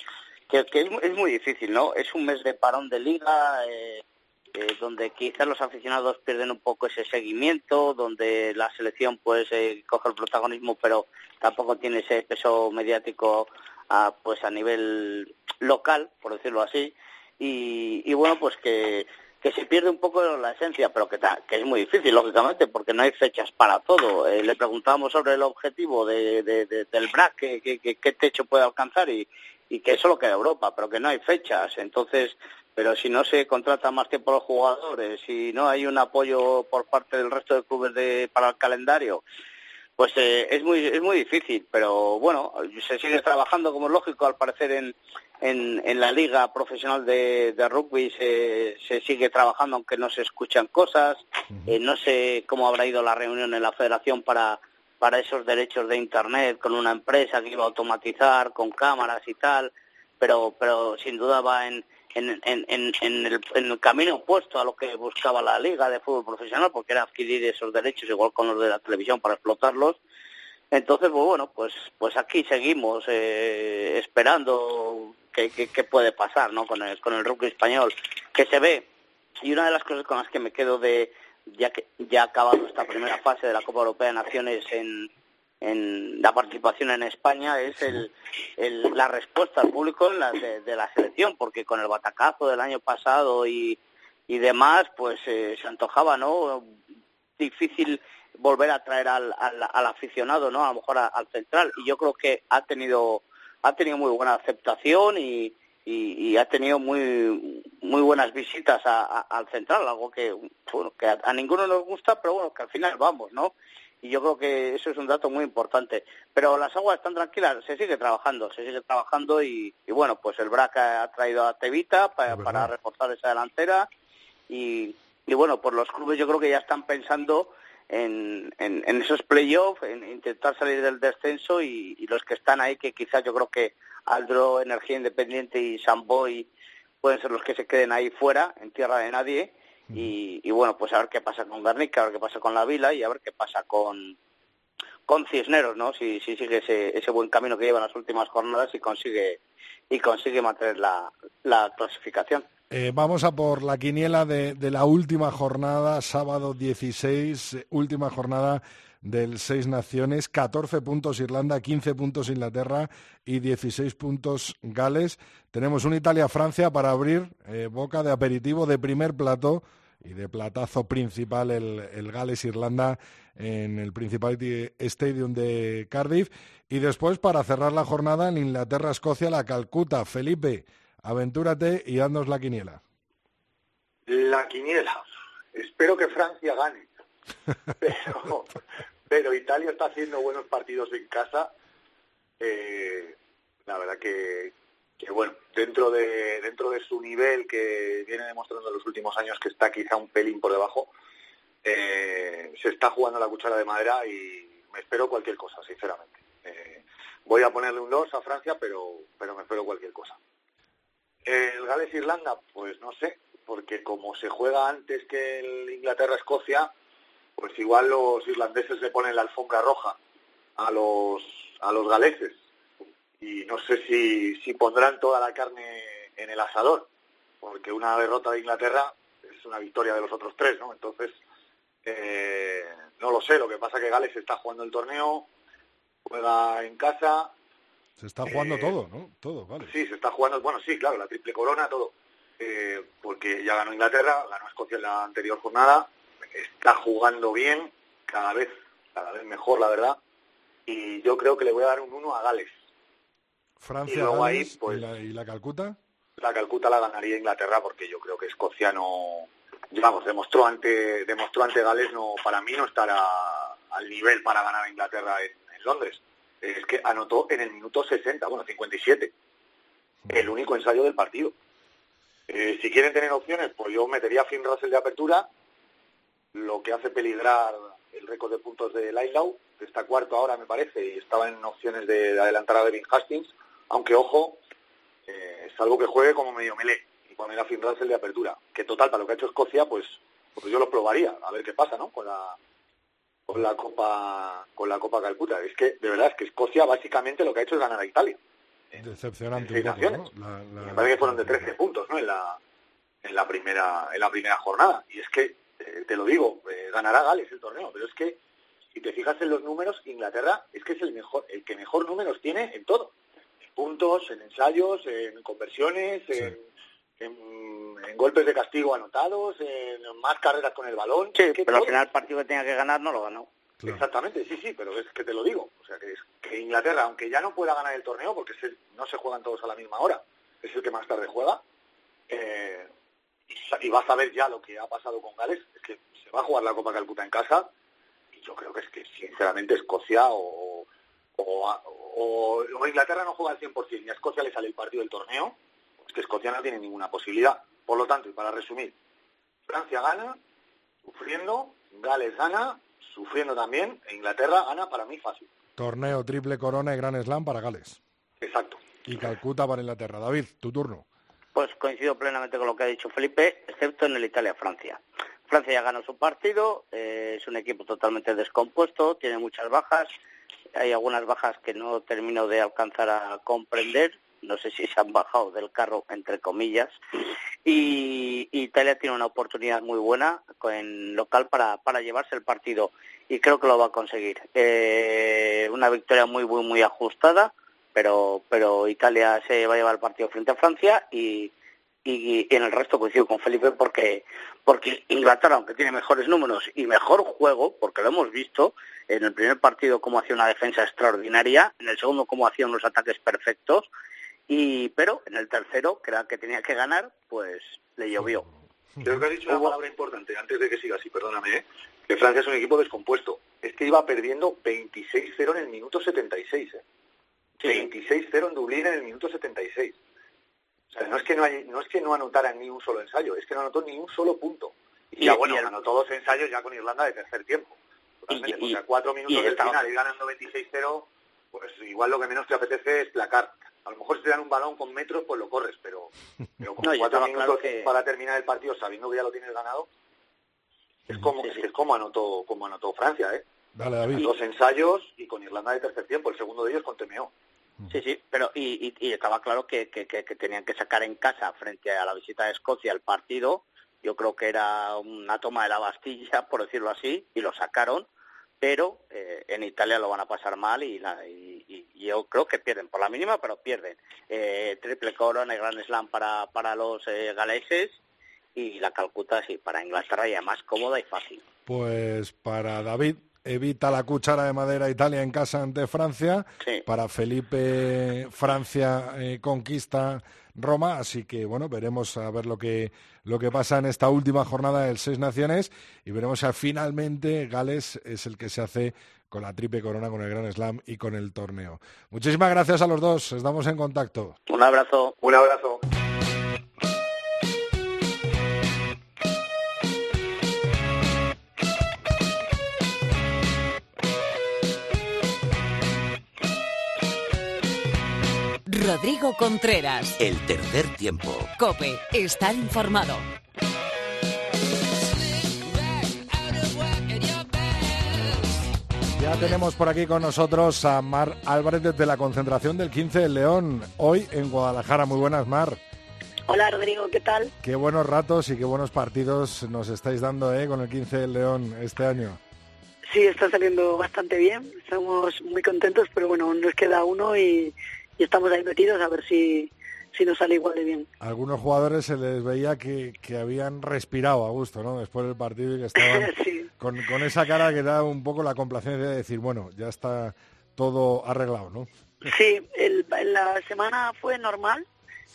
que, es, es muy difícil no es un mes de parón de liga eh, eh, donde quizás los aficionados pierden un poco ese seguimiento, donde la selección pues eh, coge el protagonismo, pero tampoco tiene ese peso mediático a, pues a nivel local, por decirlo así, y, y bueno pues que que se pierde un poco la esencia, pero que, es muy difícil, lógicamente, porque no hay fechas para todo. Eh, le preguntábamos sobre el objetivo de, de- de- del BRAC, qué techo puede alcanzar, y, y que eso lo queda Europa, pero que no hay fechas. Entonces, pero si no se contrata más tiempo a los jugadores, si no hay un apoyo por parte del resto de clubes de, para el calendario, pues eh, es muy es muy difícil, pero bueno, se sigue trabajando como es lógico, al parecer en, en, en la liga profesional de, de rugby se, se sigue trabajando aunque no se escuchan cosas, Eh, no sé cómo habrá ido la reunión en la federación para para esos derechos de internet con una empresa que iba a automatizar con cámaras y tal, pero pero sin duda va en en, en, en, el, en el camino opuesto a lo que buscaba la liga de fútbol profesional, porque era adquirir esos derechos igual con los de la televisión para explotarlos. Entonces, pues bueno, pues pues aquí seguimos eh, esperando qué que, que puede pasar, ¿no? Con el con el rugby español que se ve y una de las cosas con las que me quedo de ya que ya ha acabado esta primera fase de la Copa Europea de Naciones en en la participación en España es el, el- la respuesta al público en la- de, de la selección, porque con el batacazo del año pasado y, y demás, pues eh, se antojaba, ¿no? Difícil volver a traer al, al, al aficionado, ¿no? A lo mejor a- al central. Y yo creo que ha tenido ha tenido muy buena aceptación y, y, y ha tenido muy muy buenas visitas a- a- al central, algo que bueno que a, a ninguno nos gusta, pero bueno que al final vamos, ¿no? Y yo creo que eso es un dato muy importante. Pero las aguas están tranquilas, se sigue trabajando, se sigue trabajando y, y bueno, pues el BRAC ha traído a Tevita pa- para reforzar esa delantera y, y bueno, pues los clubes yo creo que ya están pensando en, en, en esos playoffs, en intentar salir del descenso y, y los que están ahí, que quizás yo creo que Aldro, Energía Independiente y Samboy pueden ser los que se queden ahí fuera, en tierra de nadie. Y, y bueno, pues a ver qué pasa con Guernica, a ver qué pasa con la Vila y a ver qué pasa con, con Cisneros, ¿no? Si, si sigue ese, ese buen camino que lleva en las últimas jornadas y consigue y consigue mantener la, la clasificación. Eh, vamos a por la quiniela de, de la última jornada, sábado 16, eh, última jornada del Seis Naciones, 14 puntos Irlanda, 15 puntos Inglaterra y 16 puntos Gales. Tenemos un Italia-Francia para abrir eh, boca de aperitivo de primer plato y de platazo principal el, el Gales-Irlanda en el Principality Stadium de Cardiff. Y después, para cerrar la jornada, en Inglaterra-Escocia, la Calcuta. Felipe, aventúrate y haznos la quiniela. La quiniela. Espero que Francia gane. Pero, pero Italia está haciendo buenos partidos en casa. Eh, la verdad que, que bueno, dentro de dentro de su nivel que viene demostrando en los últimos años que está quizá un pelín por debajo, eh, se está jugando la cuchara de madera y me espero cualquier cosa, sinceramente. Eh, voy a ponerle un 2 a Francia, pero, pero me espero cualquier cosa. El Gales-Irlanda, pues no sé, porque como se juega antes que el Inglaterra-Escocia, pues igual los irlandeses le ponen la alfombra roja a los, a los galeses. Y no sé si, si pondrán toda la carne en el asador, porque una derrota de Inglaterra es una victoria de los otros tres, ¿no? Entonces, eh, no lo sé, lo que pasa es que Gales está jugando el torneo, juega en casa, Se está jugando Eh, todo, ¿no? Todo, vale. Sí, se está jugando, bueno, sí, claro, la triple corona, todo. Eh, porque ya ganó Inglaterra, ganó Escocia en la anterior jornada, está jugando bien, cada vez, cada vez mejor, la verdad. Y yo creo que le voy a dar un 1 a Gales. Francia, y luego ahí, Gales pues- y, la, y la Calcuta. La Calcuta la ganaría Inglaterra porque yo creo que Escocia no, vamos, demostró ante, demostró ante Gales no, para mí no estará al nivel para ganar a Inglaterra en, en Londres. Es que anotó en el minuto 60, bueno, 57, el único ensayo del partido. Eh, si quieren tener opciones, pues yo metería a Finn Russell de apertura, lo que hace peligrar el récord de puntos de Lailau, que está cuarto ahora me parece, y estaba en opciones de, de adelantar a Devin Hastings, aunque ojo, eh, salvo que juegue como medio melee y poner a Finn Russell de apertura, que total, para lo que ha hecho Escocia, pues pues yo lo probaría, a ver qué pasa, ¿no? Con la con la Copa con la Copa Calcuta. Es que de verdad es que Escocia básicamente lo que ha hecho es ganar a Italia. Decepcionante un poco, naciones. ¿no? La- la- Me parece que fueron de 13 puntos, ¿no? En la en la primera en la primera jornada y es que eh, te lo digo, eh, ganará Gales el torneo, pero es que si te fijas en los números, Inglaterra es que es el mejor el que mejor números tiene en todo. En puntos, en ensayos, en conversiones, en, en- en golpes de castigo anotados, en más carreras con el balón. Sí, es que pero al final el partido que tenía que ganar no lo ganó. Exactamente, sí, sí, pero es que te lo digo. O sea, que, es, que Inglaterra, aunque ya no pueda ganar el torneo, porque es el- no se juegan todos a la misma hora, es el que más tarde juega, eh, y, y vas a ver ya lo que ha pasado con Gales, es que se va a jugar la Copa Calcuta en casa, y yo creo que es que, sinceramente, Escocia o, o, o- o Inglaterra no juega al 100% y a Escocia le sale el partido del torneo, pues que Escocia no tiene ninguna posibilidad. Por lo tanto, y para resumir, Francia gana, sufriendo, Gales gana, sufriendo también, e Inglaterra gana para mí fácil. Torneo triple corona y gran slam para Gales. Exacto. Y Calcuta para Inglaterra. David, tu turno. Pues coincido plenamente con lo que ha dicho Felipe, excepto en el Italia-Francia. Francia ya ganó su partido, eh, es un equipo totalmente descompuesto, tiene muchas bajas, hay algunas bajas que no termino de alcanzar a comprender, no sé si se han bajado del carro, entre comillas, y Italia tiene una oportunidad muy buena en local para, para llevarse el partido y creo que lo va a conseguir. Eh, una victoria muy, muy, muy ajustada, pero, pero Italia se va a llevar el partido frente a Francia y, y, y en el resto coincido con Felipe porque, porque Inglaterra, aunque tiene mejores números y mejor juego, porque lo hemos visto, en el primer partido como hacía una defensa extraordinaria, en el segundo como hacía unos ataques perfectos, y pero en el tercero, que era el que tenía que ganar, pues le llovió. Creo que has dicho una palabra importante, antes de que sigas, y perdóname, ¿eh? que Francia es un equipo descompuesto. Es que iba perdiendo 26-0 en el minuto 76. ¿eh? 26-0 en Dublín en el minuto 76. O sea, no es que no, hay- no es que no anotara ni un solo ensayo, es que no anotó ni un solo punto. Y, Y- ya bueno, y el- anotó dos ensayos ya con Irlanda de tercer tiempo. Totalmente. Y- y- o sea, cuatro minutos y del final, ir ganando 26-0, pues igual lo que menos te apetece es placar. A lo mejor si te dan un balón con metros, pues lo corres, pero, pero con No, y cuatro minutos claro que- para terminar el partido sabiendo que ya lo tienes ganado, es como, es que es como anotó, como anotó Francia, ¿eh? Dale, David. Dos ensayos y con Irlanda de tercer tiempo, el segundo de ellos con TMO. Sí, sí, pero y, y- y estaba claro que, que- tenían que sacar en casa frente a la visita de Escocia el partido. Yo creo que era una toma de la Bastilla, por decirlo así, y lo sacaron, pero eh, en Italia lo van a pasar mal y, la- y- y- y yo creo que pierden, por la mínima, pero pierden. Eh, triple corona y gran slam para, para los eh, galeses y la Calcuta sí, para Inglaterra ya más cómoda y fácil. Pues para David, evita la cuchara de madera Italia en casa ante Francia. Sí. Para Felipe, Francia eh, conquista Roma. Así que bueno, veremos a ver lo que, lo que pasa en esta última jornada del Seis Naciones y veremos si finalmente Gales es el que se hace con la triple corona, con el Gran Slam y con el torneo. Muchísimas gracias a los dos. Estamos en contacto. Un abrazo. Un abrazo. Rodrigo Contreras. El tercer tiempo. Cope, estar informado. Ya tenemos por aquí con nosotros a Mar Álvarez desde la concentración del 15 de León, hoy en Guadalajara. Muy buenas, Mar. Hola Rodrigo, ¿qué tal? Qué buenos ratos y qué buenos partidos nos estáis dando ¿eh? con el 15 del León este año. Sí, está saliendo bastante bien, estamos muy contentos, pero bueno, nos queda uno y, y estamos ahí metidos a ver si, si nos sale igual de bien. A algunos jugadores se les veía que, que habían respirado a gusto ¿no? después del partido y que estaban Sí. con, con esa cara que da un poco la complacencia de decir, bueno, ya está todo arreglado, ¿no? Sí, el- la semana fue normal,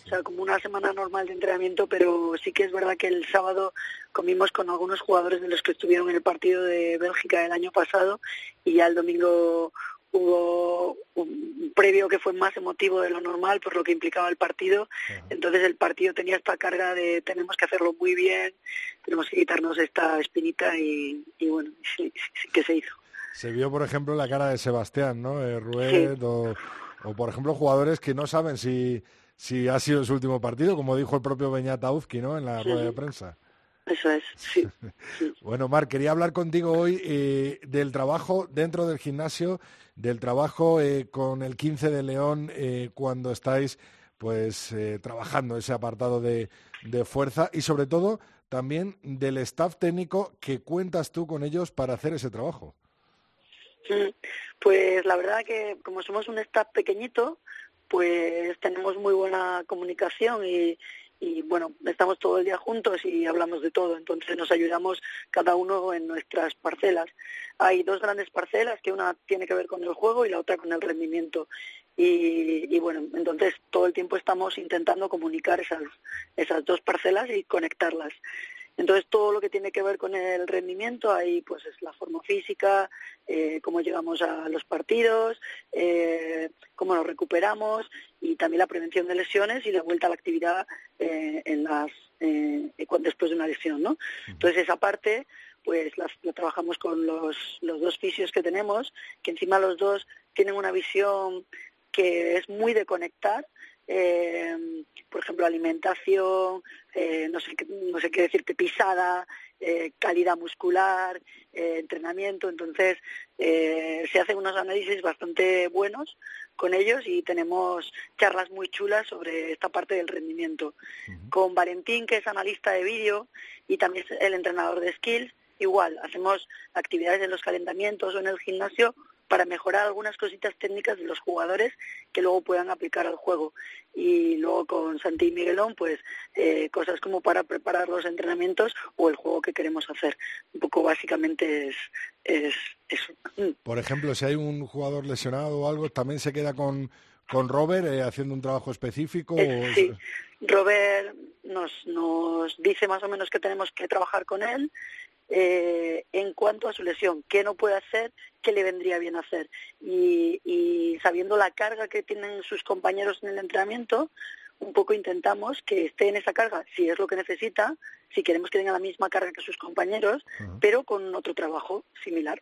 o sea, como una semana normal de entrenamiento, pero sí que es verdad que el sábado comimos con algunos jugadores de los que estuvieron en el partido de Bélgica el año pasado y ya el domingo hubo un previo que fue más emotivo de lo normal por lo que implicaba el partido. Entonces el partido tenía esta carga de tenemos que hacerlo muy bien, tenemos que quitarnos esta espinita y, y bueno, sí, sí, que se hizo. Se vio, por ejemplo, la cara de Sebastián, ¿no? Eh, Rued o, o, por ejemplo, jugadores que no saben si, si ha sido su último partido, como dijo el propio Beñat Auzki, ¿no? En la rueda de prensa. Eso es, sí. Bueno, Mar, quería hablar contigo hoy eh, del trabajo dentro del gimnasio, del trabajo eh, con el 15 de León eh, cuando estáis pues eh, trabajando ese apartado de, de fuerza y sobre todo también del staff técnico que cuentas tú con ellos para hacer ese trabajo. Pues la verdad que como somos un staff pequeñito, pues tenemos muy buena comunicación y, y bueno, estamos todo el día juntos y hablamos de todo, entonces nos ayudamos cada uno en nuestras parcelas. Hay dos grandes parcelas, que una tiene que ver con el juego y la otra con el rendimiento. Y, y bueno, entonces todo el tiempo estamos intentando comunicar esas, esas dos parcelas y conectarlas. Entonces todo lo que tiene que ver con el rendimiento, ahí pues es la forma física, eh, cómo llegamos a los partidos, eh, cómo nos recuperamos y también la prevención de lesiones y la vuelta a la actividad eh, en las eh, después de una lesión, ¿no? Entonces esa parte pues la, la trabajamos con los, los dos fisios que tenemos, que encima los dos tienen una visión que es muy de conectar, eh, por ejemplo, alimentación, eh, no, sé, no sé qué decirte, pisada, eh, calidad muscular, eh, entrenamiento. Entonces, eh, se hacen unos análisis bastante buenos con ellos y tenemos charlas muy chulas sobre esta parte del rendimiento. Con Valentín, que es analista de vídeo y también es el entrenador de skills, igual, hacemos actividades en los calentamientos o en el gimnasio para mejorar algunas cositas técnicas de los jugadores que luego puedan aplicar al juego. Y luego con Santi y Miguelón, pues eh, cosas como para preparar los entrenamientos o el juego que queremos hacer. Un poco básicamente es, es eso. Por ejemplo, si hay un jugador lesionado o algo, ¿también se queda con, con Robert eh, haciendo un trabajo específico? Eh, o- sí, Robert nos, nos dice más o menos que tenemos que trabajar con él eh, en cuanto a su lesión, qué no puede hacer, qué le vendría bien hacer. Y, y sabiendo la carga que tienen sus compañeros en el entrenamiento, un poco intentamos que esté en esa carga, si es lo que necesita, si queremos que tenga la misma carga que sus compañeros, pero con otro trabajo similar.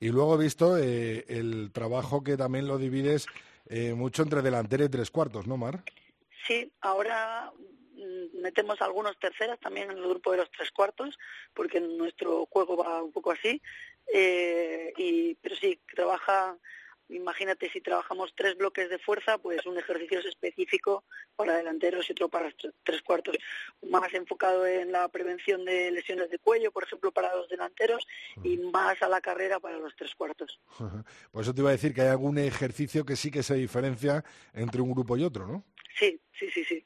Y luego he visto eh, el trabajo que también lo divides eh, mucho entre delantera y tres cuartos, ¿no, Mar? Sí, ahora metemos algunos terceras también en el grupo de los tres cuartos, porque nuestro juego va un poco así. Eh, y, pero sí, trabaja, imagínate si trabajamos tres bloques de fuerza, pues un ejercicio es específico para delanteros y otro para tr- tres cuartos. Más enfocado en la prevención de lesiones de cuello, por ejemplo, para los delanteros, y más a la carrera para los tres cuartos. Por eso te iba a decir que hay algún ejercicio que sí que se diferencia entre un grupo y otro, ¿no? Sí, sí, sí, sí.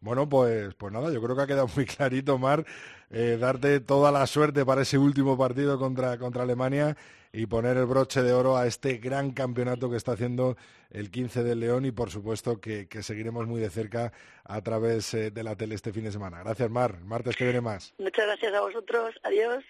Bueno, pues, pues nada, yo creo que ha quedado muy clarito, Mar, eh, darte toda la suerte para ese último partido contra, contra Alemania y poner el broche de oro a este gran campeonato que está haciendo el 15 del León y por supuesto que, que seguiremos muy de cerca a través eh, de la tele este fin de semana. Gracias, Mar. El martes que viene más. Muchas gracias a vosotros. Adiós.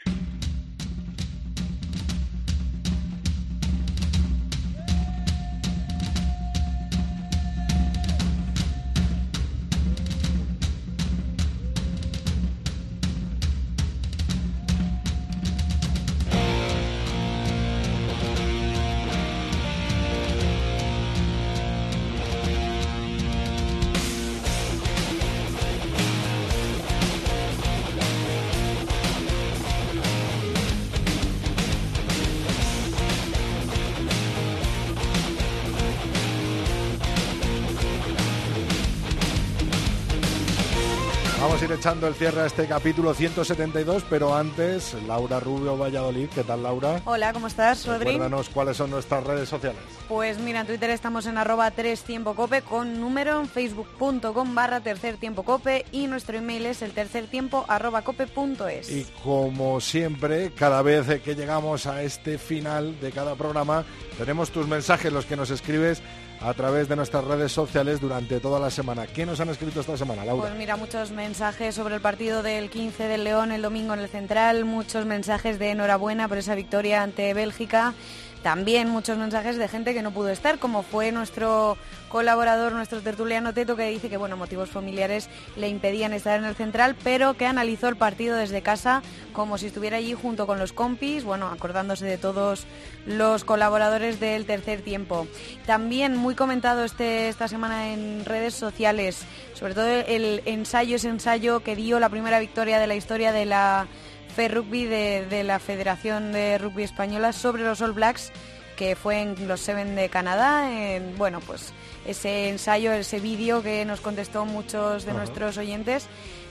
Echando el cierre a este capítulo 172, pero antes, Laura Rubio Valladolid. ¿Qué tal, Laura? Hola, ¿cómo estás, Rodri? Recuérdanos cuáles son nuestras redes sociales. Pues mira, en Twitter estamos en arroba 3 tiempo cope con número en facebook.com barra tercer tiempo cope y nuestro email es el tercer tiempo arroba cope punto es. Y como siempre, cada vez que llegamos a este final de cada programa, tenemos tus mensajes, los que nos escribes a través de nuestras redes sociales durante toda la semana. ¿Qué nos han escrito esta semana, Laura? Pues mira, muchos mensajes sobre el partido del 15 del León el domingo en el Central, muchos mensajes de enhorabuena por esa victoria ante Bélgica, También muchos mensajes de gente que no pudo estar, como fue nuestro colaborador, nuestro tertuliano Teto, que dice que bueno, motivos familiares le impedían estar en el central, pero que analizó el partido desde casa como si estuviera allí junto con los compis, bueno, acordándose de todos los colaboradores del tercer tiempo. También muy comentado este, esta semana en redes sociales, sobre todo el ensayo, ese ensayo que dio la primera victoria de la historia de la FE Rugby de, de la Federación de Rugby Española sobre los All Blacks que fue en los Seven de Canadá. En, bueno, pues ese ensayo, ese vídeo que nos contestó muchos de nuestros oyentes.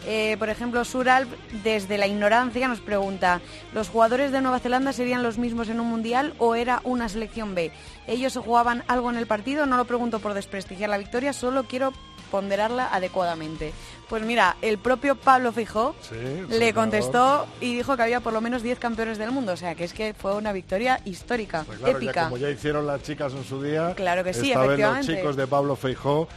Eh, por ejemplo, Sural, desde la ignorancia, nos pregunta, ¿los jugadores de Nueva Zelanda serían los mismos en un mundial o era una selección B? ¿Ellos se jugaban algo en el partido? No lo pregunto por desprestigiar la victoria, solo quiero ponderarla adecuadamente. Pues mira, el propio Pablo Fijó Sí, le contestó y dijo que había por lo menos 10 campeones del mundo, o sea que es que fue una victoria histórica, Pues claro, ya épica. como ya hicieron las chicas en su día, Claro que sí, esta vez los efectivamente. chicos de Pablo Feijó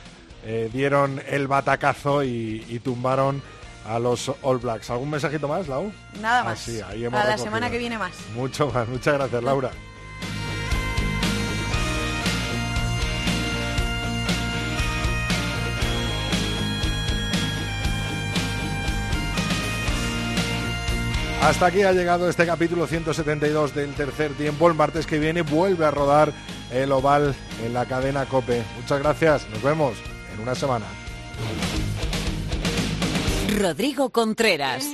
eh, dieron el batacazo y, y tumbaron a los All Blacks. ¿Algún mensajito más, Lau? Nada Ah, más. sí, ahí a la recogido. semana que viene más. Mucho más. Muchas gracias, Laura. Hasta aquí ha llegado este capítulo 172 del tercer tiempo. El martes que viene vuelve a rodar el oval en la cadena Cope. Muchas gracias. Nos vemos en una semana. Rodrigo Contreras.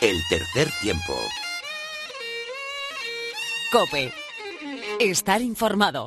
El tercer tiempo. Cope. Estar informado.